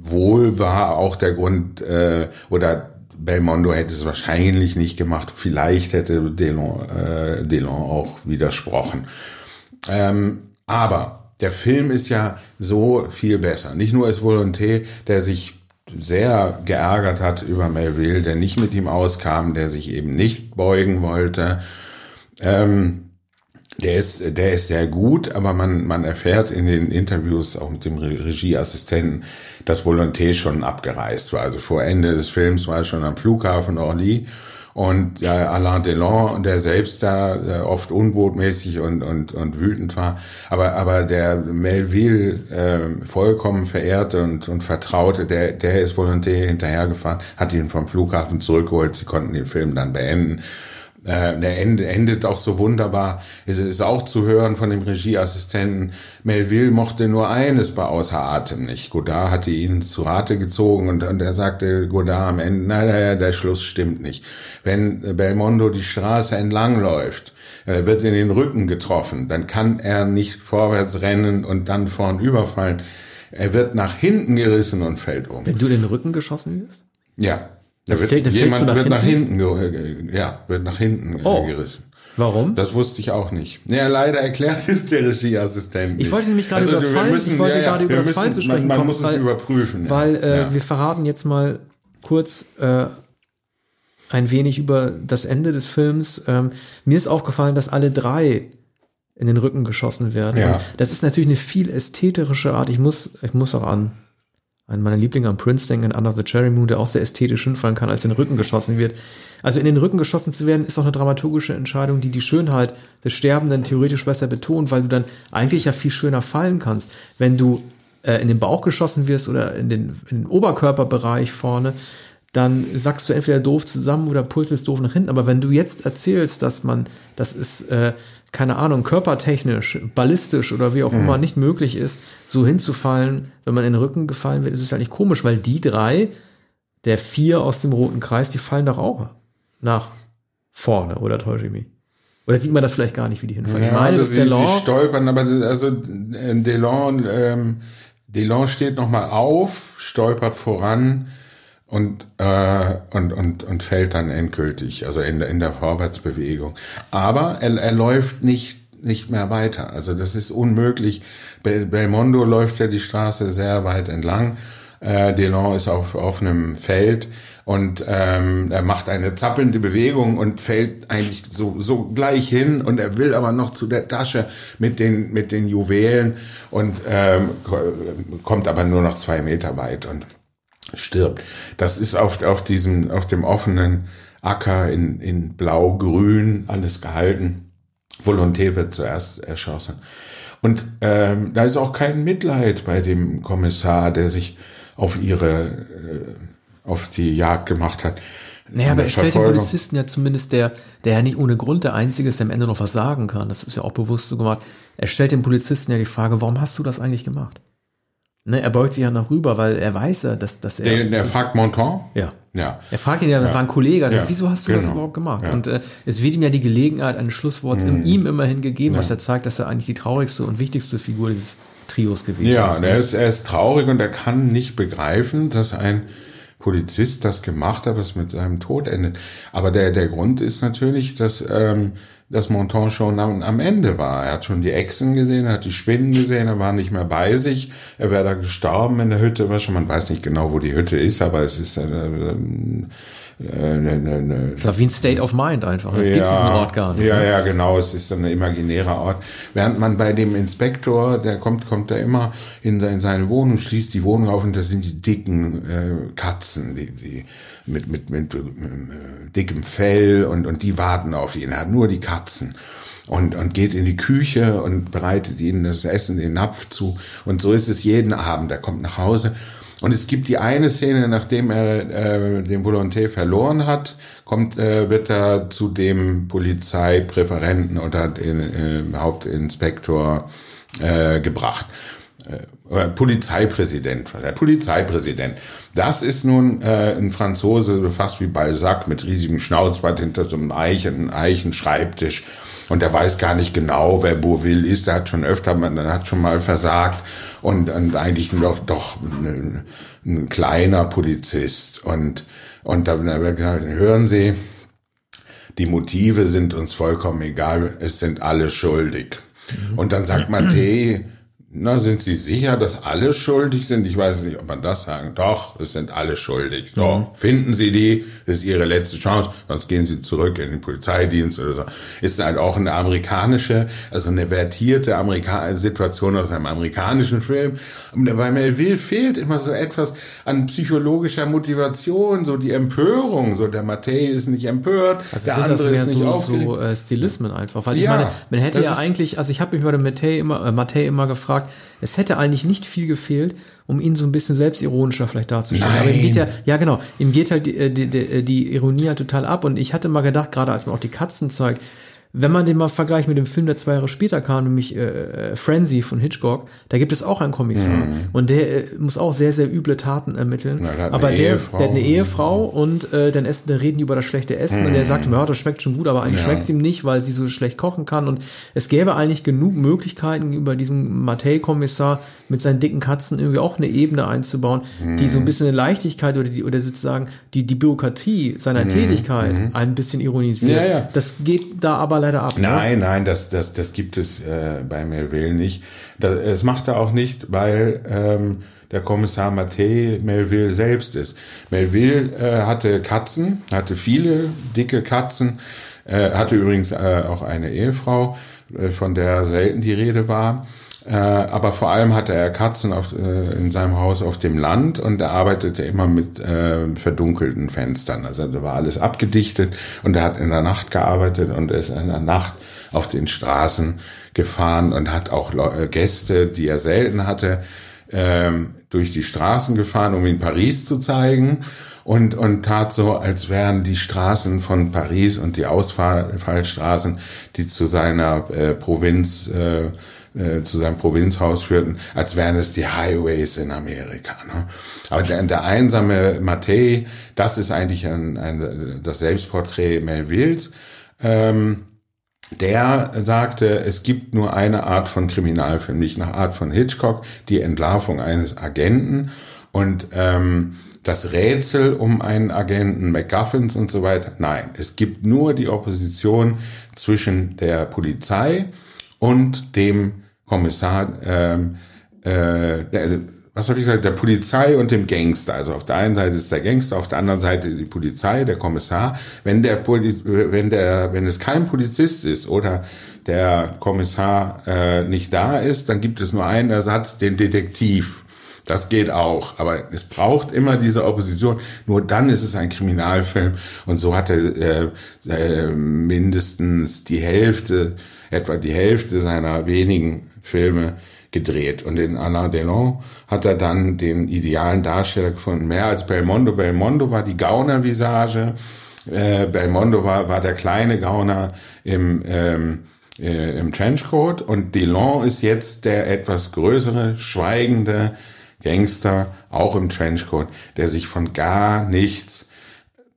Speaker 3: Wohl war auch der Grund, äh, oder Belmondo hätte es wahrscheinlich nicht gemacht. Vielleicht hätte Delon, äh, Delon auch widersprochen. Ähm, aber der Film ist ja so viel besser. Nicht nur ist Volonté, der sich sehr geärgert hat über Melville, der nicht mit ihm auskam, der sich eben nicht beugen wollte. Ähm, der ist, der ist sehr gut, aber man, man erfährt in den Interviews auch mit dem Regieassistenten, dass Volonté schon abgereist war. Also vor Ende des Films war er schon am Flughafen Orly und ja, Alain Delon, der selbst da der oft unbotmäßig und, und, und wütend war, aber, aber der Melville äh, vollkommen verehrte und, und vertraute, der, der ist Volonté hinterhergefahren, hat ihn vom Flughafen zurückgeholt, sie konnten den Film dann beenden. Äh, der Ende endet auch so wunderbar. Es ist auch zu hören von dem Regieassistenten. Melville mochte nur eines bei außer Atem nicht. Godard hatte ihn zu Rate gezogen und, und er sagte Godard am Ende, nein, der Schluss stimmt nicht. Wenn Belmondo die Straße entlang läuft, er wird in den Rücken getroffen, dann kann er nicht vorwärts rennen und dann vorn überfallen. Er wird nach hinten gerissen und fällt um.
Speaker 2: Wenn du den Rücken geschossen wirst?
Speaker 3: Ja, da wird, fällt, jemand nach wird hinten? nach hinten, ja, wird nach hinten oh. gerissen.
Speaker 2: Warum?
Speaker 3: Das wusste ich auch nicht. Ja, leider erklärt es der Regieassistent nicht.
Speaker 2: Ich wollte nämlich gerade
Speaker 3: Also,
Speaker 2: über das Fall,
Speaker 3: müssen-
Speaker 2: ich wollte
Speaker 3: ja, ja,
Speaker 2: gerade über
Speaker 3: wir
Speaker 2: das
Speaker 3: müssen-
Speaker 2: Fall zu sprechen
Speaker 3: Man, man
Speaker 2: kommen,
Speaker 3: muss
Speaker 2: weil,
Speaker 3: es überprüfen. ja.
Speaker 2: weil äh,
Speaker 3: ja.
Speaker 2: wir verraten jetzt mal kurz äh, ein wenig über das Ende des Films. Ähm, mir ist aufgefallen, dass alle drei in den Rücken geschossen werden.
Speaker 3: Ja.
Speaker 2: Und das ist natürlich eine viel ästhetische Art. Ich muss, ich muss auch an einen meiner Lieblinge am Prince denken, Under the Cherry Moon, der auch sehr ästhetisch hinfallen kann, als in den Rücken geschossen wird. Also in den Rücken geschossen zu werden, ist auch eine dramaturgische Entscheidung, die die Schönheit des Sterbenden theoretisch besser betont, weil du dann eigentlich ja viel schöner fallen kannst. Wenn du äh, in den Bauch geschossen wirst oder in den, in den Oberkörperbereich vorne, dann sackst du entweder doof zusammen oder pulselst doof nach hinten. Aber wenn du jetzt erzählst, dass man, das ist, äh, keine Ahnung, körpertechnisch, ballistisch oder wie auch immer nicht möglich ist, so hinzufallen, wenn man in den Rücken gefallen wird, ist es eigentlich komisch, weil die drei, der vier aus dem roten Kreis, die fallen doch auch nach vorne, oder täusche ich mich? Oder sieht man das vielleicht gar nicht, wie die hinfallen? ich meine,
Speaker 3: das
Speaker 2: dass
Speaker 3: sie,
Speaker 2: Delon,
Speaker 3: sie stolpern, aber also äh, Delon, ähm, Delon steht nochmal auf, stolpert voran und, äh, und, und, und fällt dann endgültig, also in, der- in der Vorwärtsbewegung. Aber er, er läuft nicht nicht mehr weiter. Also das ist unmöglich. Bel Belmondo läuft ja die Straße sehr weit entlang. Äh, Delon ist auf offenem Feld und ähm, er macht eine zappelnde Bewegung und fällt eigentlich so so gleich hin und er will aber noch zu der Tasche mit den mit den Juwelen und ähm, ko- kommt aber nur noch zwei Meter weit und stirbt. Das ist auf, auf diesem, auf dem offenen Acker in, in blau-grün alles gehalten. Volonté wird zuerst erschossen. Und ähm, da ist auch kein Mitleid bei dem Kommissar, der sich auf ihre, äh, auf die Jagd gemacht hat.
Speaker 2: Naja, aber er stellt den. Polizisten ja zumindest, der, der ja nicht ohne Grund der Einzige ist, der am Ende noch was sagen kann. Das ist ja auch bewusst so gemacht. Er stellt dem Polizisten ja die Frage, warum hast du das eigentlich gemacht? Ne, er beugt sich ja nach rüber, weil er weiß ja, dass, dass er.
Speaker 3: Der, der fragt Monton.
Speaker 2: ja.
Speaker 3: Ja.
Speaker 2: Er fragt ihn ja, das war ein Kollege, also
Speaker 3: Ja,
Speaker 2: wieso hast du das
Speaker 3: genau.
Speaker 2: überhaupt gemacht?
Speaker 3: Ja. Mhm.
Speaker 2: Und äh, es wird ihm ja die Gelegenheit eines Schlussworts in ihm immerhin gegeben, was ja zeigt, dass er eigentlich die traurigste und wichtigste Figur dieses Trios gewesen
Speaker 3: Ja,
Speaker 2: ist. ne?
Speaker 3: er ist, er ist traurig und er kann nicht begreifen, dass ein Polizist das gemacht hat, was mit seinem Tod endet. Aber der, der Grund ist natürlich, dass, ähm, dass Monton schon am, am Ende war. Er hat schon die Echsen gesehen, er hat die Spinnen gesehen, er war nicht mehr bei sich. Er wäre da gestorben in der Hütte, schon, man weiß nicht genau, wo die Hütte ist, aber es ist äh, äh, ne, ne, ne,
Speaker 2: Das war wie ein State of Mind einfach. Jetzt gibt es diesen Ort gar nicht.
Speaker 3: ja,
Speaker 2: ne?
Speaker 3: ja, genau. Es ist ein imaginärer Ort. Während man bei dem Inspektor, der kommt, kommt da immer in seine Wohnung, schließt die Wohnung auf und das sind die dicken äh, Katzen, die, die mit, mit, mit, äh, dickem Fell und, und die warten auf ihn. Er hat nur die Katzen. Und, und geht in die Küche und bereitet ihnen das Essen, den Napf zu. Und so ist es jeden Abend. Er kommt nach Hause und es gibt die eine Szene, nachdem er äh, den Volonté verloren hat, kommt, äh, wird er zu dem Polizeipräferenten oder den äh, Hauptinspektor äh, gebracht. Äh, Polizeipräsident, der Polizeipräsident. Das ist nun äh, ein Franzose, fast wie Balzac, mit riesigem Schnauzbart hinter so einem Eichen, Eichenschreibtisch. Und der weiß gar nicht genau, wer Bourville ist. Der hat schon öfter, man hat schon mal versagt. Und, und eigentlich doch, doch ein, ein kleiner Polizist. Und, und dann hören Sie, die Motive sind uns vollkommen egal, es sind alle schuldig. Und dann sagt Mattei, na, sind Sie sicher, dass alle schuldig sind? Ich weiß nicht, ob man das sagen. Doch, es sind alle schuldig. So, finden Sie die, das ist Ihre letzte Chance, sonst gehen Sie zurück in den Polizeidienst oder so. Ist halt auch eine amerikanische, also eine vertierte Amerika Situation aus einem amerikanischen Film. Und bei Melville fehlt immer so etwas an psychologischer Motivation, so die Empörung. So der Mattei ist nicht empört,
Speaker 2: Also
Speaker 3: der andere ist nicht
Speaker 2: so,
Speaker 3: aufgeregt.
Speaker 2: so äh, Stilismen einfach. Weil ich
Speaker 3: Ja,
Speaker 2: meine, man hätte ja eigentlich, also ich habe mich bei dem Mattei immer, äh, Mattei immer gefragt, es hätte eigentlich nicht viel gefehlt, um ihn so ein bisschen selbstironischer vielleicht darzustellen. Aber ihm geht ja, ja genau, ihm geht halt die, äh, die, die, die Ironie halt total ab. Und ich hatte mal gedacht, gerade als man auch die Katzen zeigt, wenn man den mal vergleicht mit dem Film, der zwei Jahre später kam, nämlich äh, Frenzy von Hitchcock, da gibt es auch einen Kommissar. Und der äh, muss auch sehr, sehr üble Taten ermitteln.
Speaker 3: Mhm. Na, der
Speaker 2: aber der,
Speaker 3: Ehefrau.
Speaker 2: der hat eine Ehefrau und äh, dann essen, dann reden die über das schlechte Essen und er sagt, ja, das schmeckt schon gut, aber eigentlich
Speaker 3: Mhm. Ja.
Speaker 2: schmeckt es ihm nicht, weil sie so schlecht kochen kann. Und es gäbe eigentlich genug Möglichkeiten, über diesen Mattei-Kommissar mit seinen dicken Katzen irgendwie auch eine Ebene einzubauen, die so ein bisschen eine Leichtigkeit oder die, oder sozusagen die, die Bürokratie seiner Tätigkeit ein bisschen ironisiert.
Speaker 3: Ja, ja.
Speaker 2: Das geht da aber leider ab. ne?
Speaker 3: Nein, nein, das, das, das gibt es äh, bei Melville nicht. Das, das macht er auch nicht, weil ähm, der Kommissar Mattei Melville selbst ist. Melville äh, hatte Katzen, hatte viele dicke Katzen, äh, hatte übrigens äh, auch eine Ehefrau, äh, von der selten die Rede war. Äh, aber vor allem hatte er Katzen auf, äh, in seinem Haus auf dem Land und er arbeitete immer mit äh, verdunkelten Fenstern. Also da war alles abgedichtet und er hat in der Nacht gearbeitet und ist in der Nacht auf den Straßen gefahren und hat auch Leu- äh, Gäste, die er selten hatte, ähm, durch die Straßen gefahren, um in Paris zu zeigen und, und tat so, als wären die Straßen von Paris und die Ausfallstraßen, die zu seiner äh, Provinz, äh, äh, zu seinem Provinzhaus führten, als wären es die Highways in Amerika. Ne? Aber der, der einsame Mattei, das ist eigentlich ein, ein, das Selbstporträt Melvilles. Ähm, der sagte, es gibt nur eine Art von Kriminalfilm, nicht nach Art von Hitchcock, die Entlarvung eines Agenten und ähm, das Rätsel um einen Agenten, McGuffins und so weiter. Nein, es gibt nur die Opposition zwischen der Polizei und dem Kommissar, ähm, äh, der, was habe ich gesagt, der Polizei und dem Gangster. Also auf der einen Seite ist der Gangster, auf der anderen Seite die Polizei, der Kommissar. Wenn der, Poli wenn der, wenn es kein Polizist ist oder der Kommissar äh, nicht da ist, dann gibt es nur einen Ersatz, den Detektiv. Das geht auch, aber es braucht immer diese Opposition. Nur dann ist es ein Kriminalfilm. Und so hat er äh, äh, mindestens die Hälfte, etwa die Hälfte seiner wenigen Filme gedreht. Und in Alain Delon hat er dann den idealen Darsteller gefunden. Mehr als Belmondo. Belmondo war die Gauner-Visage. Äh, Belmondo war, war der kleine Gauner im, ähm, äh, im Trenchcoat. Und Delon ist jetzt der etwas größere, schweigende Gangster, auch im Trenchcoat, der sich von gar nichts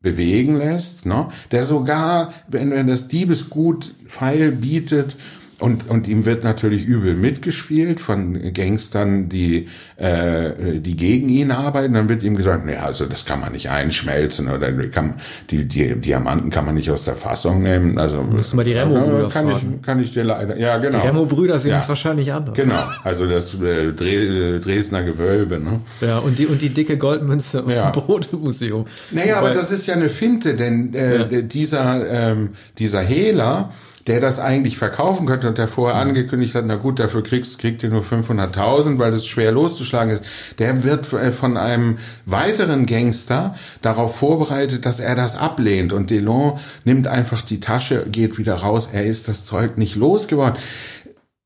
Speaker 3: bewegen lässt, ne? der sogar, wenn, wenn das Diebesgut Pfeil bietet, und, und ihm wird natürlich übel mitgespielt von Gangstern, die, äh, die gegen ihn arbeiten. Dann wird ihm gesagt, nee, also das kann man nicht einschmelzen oder kann, die, die Diamanten kann man nicht aus der Fassung nehmen. Also
Speaker 2: du mal die Remo-Brüder
Speaker 3: kann
Speaker 2: fragen.
Speaker 3: ich, kann ich dir leider, ja genau.
Speaker 2: Die Remo-Brüder sehen
Speaker 3: Ja.
Speaker 2: das wahrscheinlich anders.
Speaker 3: Genau, also das äh, Dre Dresdner Gewölbe. Ne?
Speaker 2: Ja, und die, und die dicke Goldmünze aus
Speaker 3: Ja.
Speaker 2: dem Bode-Museum.
Speaker 3: Naja, aber
Speaker 2: Wobei-
Speaker 3: das ist ja eine Finte, denn äh,
Speaker 2: Ja.
Speaker 3: dieser, ähm, dieser Hehler, der das eigentlich verkaufen könnte und der vorher angekündigt hat, na gut, dafür kriegst, kriegt ihr nur 500.000, weil das schwer loszuschlagen ist, der wird äh, von einem weiteren Gangster darauf vorbereitet, dass er das ablehnt und Delon nimmt einfach die Tasche, geht wieder raus, er ist das Zeug nicht losgeworden.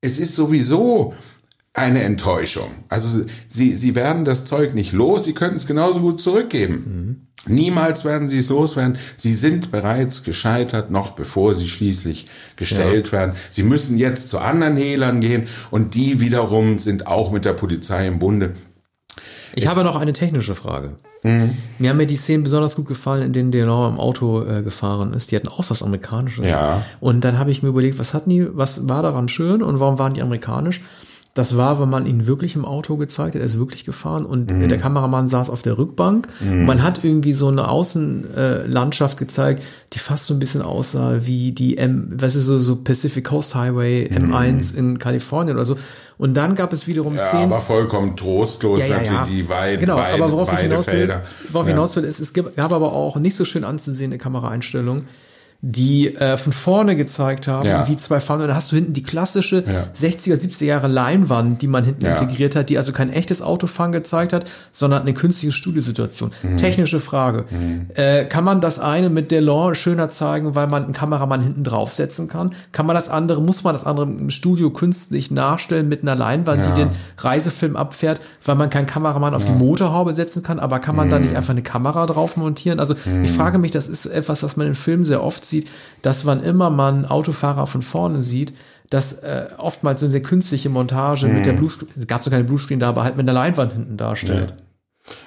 Speaker 3: Es ist sowieso eine Enttäuschung. Also sie, sie werden das Zeug nicht los, sie können es genauso gut zurückgeben. Niemals werden sie es loswerden. Sie sind bereits gescheitert, noch bevor sie schließlich gestellt werden. Sie müssen jetzt zu anderen Hehlern gehen und die wiederum sind auch mit der Polizei im Bunde.
Speaker 2: Ich habe noch eine technische Frage.
Speaker 3: Mhm.
Speaker 2: Mir haben mir die Szenen besonders gut gefallen, in denen Delon im Auto äh, gefahren ist. Die hatten auch was Amerikanisches.
Speaker 3: Ja.
Speaker 2: Und dann habe ich mir überlegt, was hatten die, was war daran schön und warum waren die amerikanisch? Das war, wenn man ihn wirklich im Auto gezeigt hat, er ist wirklich gefahren und
Speaker 3: Mhm.
Speaker 2: der Kameramann saß auf der Rückbank. Und man hat irgendwie so eine Außenlandschaft äh, gezeigt, die fast so ein bisschen aussah wie die M, was ist so, so Pacific Coast Highway M1 in Kalifornien oder so. Und dann gab es wiederum
Speaker 3: Mhm. Ja,
Speaker 2: Szenen.
Speaker 3: aber vollkommen trostlos natürlich die Weide,
Speaker 2: genau,
Speaker 3: Weide,
Speaker 2: aber worauf ich hinaus will,
Speaker 3: Weidefelder.
Speaker 2: worauf ich
Speaker 3: Ja.
Speaker 2: hinaus will, ist, es gab aber auch nicht so schön anzusehende Kameraeinstellungen, die äh, von vorne gezeigt haben,
Speaker 3: Ja.
Speaker 2: wie zwei Fahnen. Und dann hast du hinten die klassische
Speaker 3: Ja.
Speaker 2: 60er, 70er Jahre Leinwand, die man hinten
Speaker 3: Ja.
Speaker 2: integriert hat, die also kein echtes Autofahren gezeigt hat, sondern eine künstliche Studiosituation.
Speaker 3: Mhm.
Speaker 2: Technische Frage. Äh, kann man das eine mit Delon schöner zeigen, weil man einen Kameramann hinten draufsetzen kann? Kann man das andere, muss man das andere im Studio künstlich nachstellen mit einer Leinwand, die den Reisefilm abfährt, weil man keinen Kameramann auf die Motorhaube setzen kann, aber kann man da
Speaker 3: Mhm.
Speaker 2: nicht einfach eine Kamera drauf montieren? Also ich frage mich, das ist etwas, was man in Filmen sehr oft sieht, dass wann immer man Autofahrer von vorne sieht, dass äh, oftmals so eine sehr künstliche Montage mit
Speaker 3: Mhm.
Speaker 2: der Bluescreen, gab es noch keine Bluescreen da, aber halt mit einer Leinwand hinten darstellt.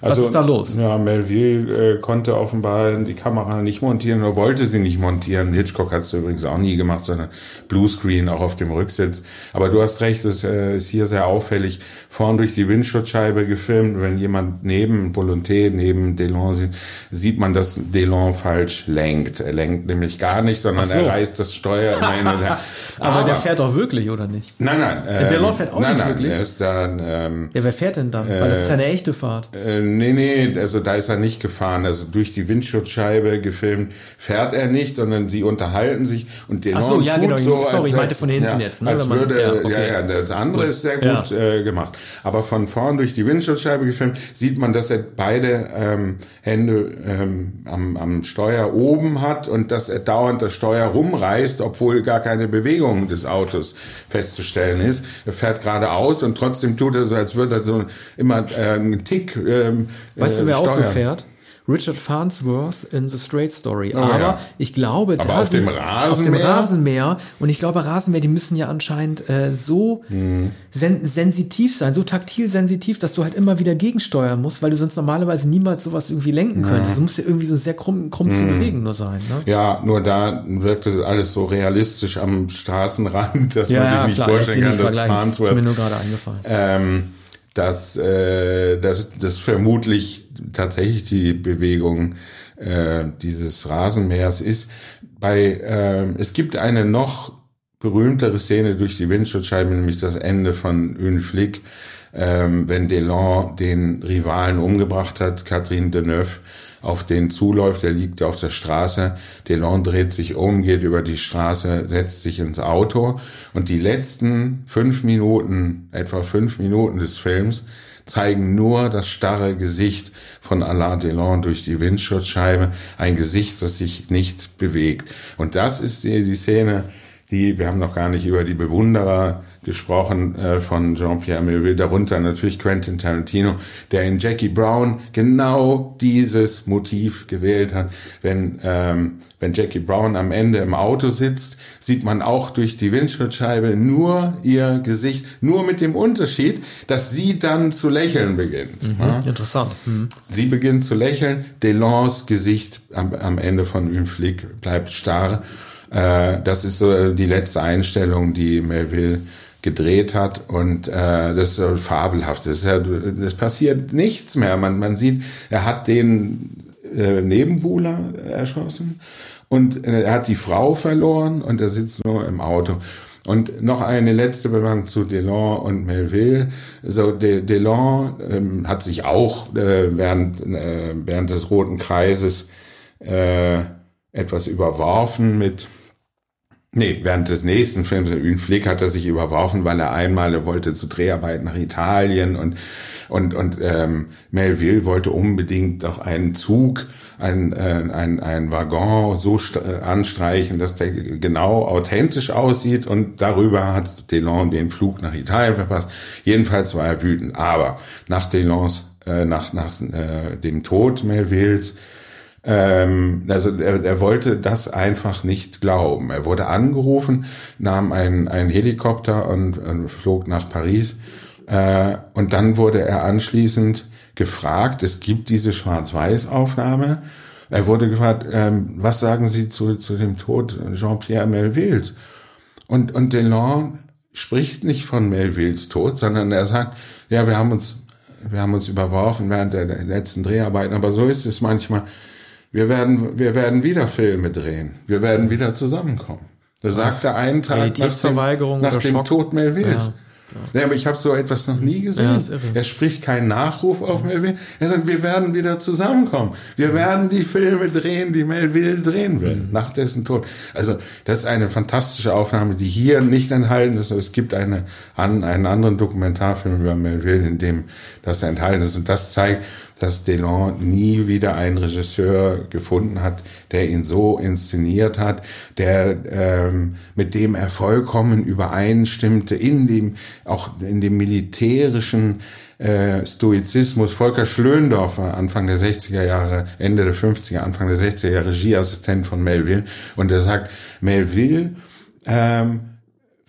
Speaker 2: Was ist da los?
Speaker 3: Ja, Melville äh, konnte offenbar die Kamera nicht montieren oder wollte sie nicht montieren. Hitchcock hat es übrigens auch nie gemacht, sondern Bluescreen auch auf dem Rücksitz. Aber du hast recht, es äh, ist hier sehr auffällig. Vorn durch die Windschutzscheibe gefilmt. Wenn jemand neben Volonté, neben Delon sieht, sieht man, dass Delon falsch lenkt. Er lenkt nämlich gar nicht, sondern
Speaker 2: so.
Speaker 3: er reißt das Steuer immer hin und her.
Speaker 2: Aber, der fährt doch wirklich, oder nicht?
Speaker 3: Nein, nein.
Speaker 2: Der Delon fährt auch
Speaker 3: nein,
Speaker 2: nicht
Speaker 3: nein,
Speaker 2: wirklich?
Speaker 3: Er ist dann, ähm,
Speaker 2: Ja, wer fährt denn dann? Weil das ist ja eine echte Fahrt.
Speaker 3: äh, nee, nee, also da ist er nicht gefahren. Also durch die Windschutzscheibe gefilmt fährt er nicht, sondern sie unterhalten sich und
Speaker 2: Ach so, ja, genau.
Speaker 3: so,
Speaker 2: Sorry,
Speaker 3: als,
Speaker 2: ich meinte von hinten
Speaker 3: ja,
Speaker 2: jetzt, ne,
Speaker 3: Als
Speaker 2: man-
Speaker 3: würde,
Speaker 2: ja,
Speaker 3: ja,
Speaker 2: okay.
Speaker 3: ja, das andere
Speaker 2: Gut.
Speaker 3: ist sehr
Speaker 2: Ja.
Speaker 3: gut äh, gemacht. Aber von vorn durch die Windschutzscheibe gefilmt sieht man, dass er beide ähm, Hände ähm, am, am Steuer oben hat und dass er dauernd das Steuer rumreißt, obwohl gar keine Bewegung des Autos festzustellen ist. Er fährt geradeaus und trotzdem tut er so, als würde er so immer äh, einen Tick ähm,
Speaker 2: Weißt
Speaker 3: äh,
Speaker 2: du, wer auch so
Speaker 3: steuern.
Speaker 2: fährt? Richard Farnsworth in The Straight Story.
Speaker 3: Oh,
Speaker 2: Aber
Speaker 3: ja.
Speaker 2: ich glaube,
Speaker 3: Aber
Speaker 2: da
Speaker 3: auf dem
Speaker 2: sind, auf dem
Speaker 3: Rasenmäher?
Speaker 2: Rasenmäher und ich glaube, Rasenmäher, die müssen ja anscheinend äh, so
Speaker 3: Mhm.
Speaker 2: sen sensitiv sein, so taktil sensitiv, dass du halt immer wieder gegensteuern musst, weil du sonst normalerweise niemals sowas irgendwie lenken könntest. Du musst ja irgendwie so sehr krumm, krumm
Speaker 3: Mhm.
Speaker 2: zu bewegen nur sein. Ne?
Speaker 3: Ja, nur da wirkt es alles so realistisch am Straßenrand, dass man sich nicht
Speaker 2: klar,
Speaker 3: vorstellen kann, dass
Speaker 2: vergleichen. Ist mir
Speaker 3: Farnsworth
Speaker 2: nur gerade eingefallen.
Speaker 3: ähm, dass äh, das, das vermutlich tatsächlich die Bewegung äh, dieses Rasenmähers ist. Bei ähm, es gibt eine noch berühmtere Szene durch die Windschutzscheibe, nämlich das Ende von Une Flick, ähm, wenn Delon den Rivalen umgebracht hat, Catherine Deneuve, auf den zuläuft, er liegt auf der Straße, Delon dreht sich um, geht über die Straße, setzt sich ins Auto. Und die letzten fünf Minuten, etwa fünf Minuten des Films, zeigen nur das starre Gesicht von Alain Delon durch die Windschutzscheibe, ein Gesicht, das sich nicht bewegt. Und das ist die, die Szene, die, wir haben noch gar nicht über die Bewunderer gesprochen äh, von Jean-Pierre Melville, darunter natürlich Quentin Tarantino, der in Jackie Brown genau dieses Motiv gewählt hat. Wenn, ähm, wenn Jackie Brown am Ende im Auto sitzt, sieht man auch durch die Windschutzscheibe nur ihr Gesicht, nur mit dem Unterschied, dass sie dann zu lächeln beginnt. Ja?
Speaker 2: Interessant. Hm.
Speaker 3: Sie beginnt zu lächeln, Delons Gesicht am, am Ende von Une Flick bleibt starr. Äh, das ist so die letzte Einstellung, die Melville gedreht hat und äh, das ist so fabelhaft. Das, ist ja, das passiert nichts mehr. Man, man sieht, er hat den äh, Nebenbuhler erschossen und äh, er hat die Frau verloren und er sitzt nur im Auto. Und noch eine letzte Bemerkung zu Delon und Melville. So, De, Delon ähm, hat sich auch äh, während, äh, während des Roten Kreises äh, etwas überworfen mit Nee, während des nächsten Films, Une Flick, hat er sich überworfen, weil er einmal, er wollte zu Dreharbeiten nach Italien und, und, und ähm, Melville wollte unbedingt doch einen Zug, ein, äh, ein, ein Waggon so äh, anstreichen, dass der genau authentisch aussieht und darüber hat Delon den Flug nach Italien verpasst. Jedenfalls war er wütend. Aber nach Delons, äh, nach, nach äh, dem Tod Melvilles, ähm, also er, er wollte das einfach nicht glauben. Er wurde angerufen, nahm einen, Helikopter und, und flog nach Paris. Äh, und dann wurde er anschließend gefragt, es gibt diese Schwarz-Weiß-Aufnahme. Er wurde gefragt, ähm, was sagen Sie zu, zu dem Tod Jean-Pierre Melvilles? Und, und Delon spricht nicht von Melvilles Tod, sondern er sagt, ja, wir haben uns, wir haben uns überworfen während der letzten Dreharbeiten, aber so ist es manchmal. Wir werden, wir werden wieder Filme drehen. Wir werden wieder zusammenkommen. Da sagt er einen Tag nach dem, nach dem? Tod Melvilles. Ja, aber ich habe so etwas noch nie gesehen.
Speaker 2: Ja,
Speaker 3: er spricht keinen Nachruf auf Melville. Er sagt, wir werden wieder zusammenkommen. Wir werden die Filme drehen, die Melville drehen will,
Speaker 2: Mhm.
Speaker 3: nach dessen Tod. Also das ist eine fantastische Aufnahme, die hier nicht enthalten ist. Es gibt eine, an, einen anderen Dokumentarfilm über Melville, in dem das enthalten ist. Und das zeigt, dass Delon nie wieder einen Regisseur gefunden hat, der ihn so inszeniert hat, der ähm, mit dem er vollkommen übereinstimmte in dem auch in dem militärischen äh, Stoizismus. Volker Schlöndorfer, Anfang der 60er Jahre, Ende der 50er, Anfang der 60er Jahre Regieassistent von Melville und er sagt, Melville ähm,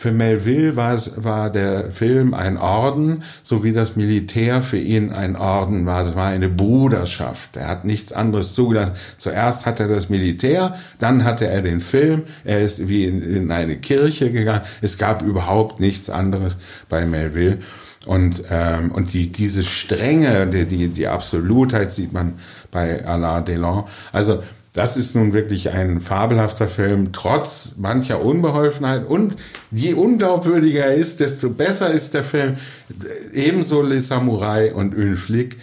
Speaker 3: für Melville war, es, war der Film ein Orden, so wie das Militär für ihn ein Orden war. Es war eine Bruderschaft. Er hat nichts anderes zugelassen. Zuerst hatte er das Militär, dann hatte er den Film. Er ist wie in, in eine Kirche gegangen. Es gab überhaupt nichts anderes bei Melville. Und, ähm, und die, diese Strenge, die, die, die Absolutheit sieht man bei Alain Delon. Also das ist nun wirklich ein fabelhafter Film, trotz mancher Unbeholfenheit. Und je unglaubwürdiger er ist, desto besser ist der Film. Ebenso Les Samurai und Une Flick.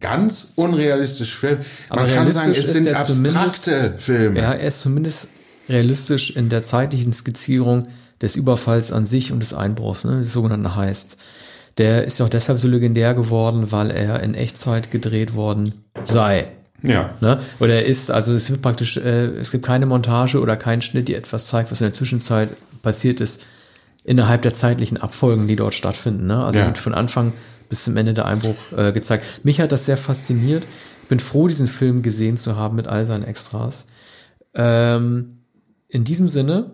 Speaker 3: Ganz unrealistisch Film.
Speaker 2: Aber
Speaker 3: Man kann sagen,
Speaker 2: realistisch
Speaker 3: es sind
Speaker 2: er
Speaker 3: abstrakte Filme.
Speaker 2: Ja, er ist zumindest realistisch in der zeitlichen Skizzierung des Überfalls an sich und des Einbruchs, ne, des sogenannten Heist. Der ist ja auch deshalb so legendär geworden, weil er in Echtzeit gedreht worden sei.
Speaker 3: Ja.
Speaker 2: Ne? Oder er ist, also es wird praktisch, äh, es gibt keine Montage oder keinen Schnitt, die etwas zeigt, was in der Zwischenzeit passiert ist, innerhalb der zeitlichen Abfolgen, die dort stattfinden. Ne? Also
Speaker 3: Ja.
Speaker 2: wird von Anfang bis zum Ende der Einbruch äh, gezeigt. Mich hat das sehr fasziniert. Ich bin froh, diesen Film gesehen zu haben mit all seinen Extras. Ähm, in diesem Sinne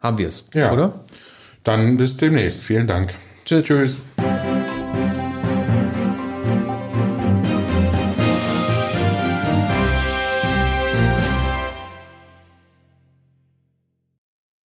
Speaker 2: haben wir es,
Speaker 3: Ja.
Speaker 2: oder?
Speaker 3: Dann bis demnächst. Vielen Dank.
Speaker 2: Tschüss.
Speaker 3: Tschüss.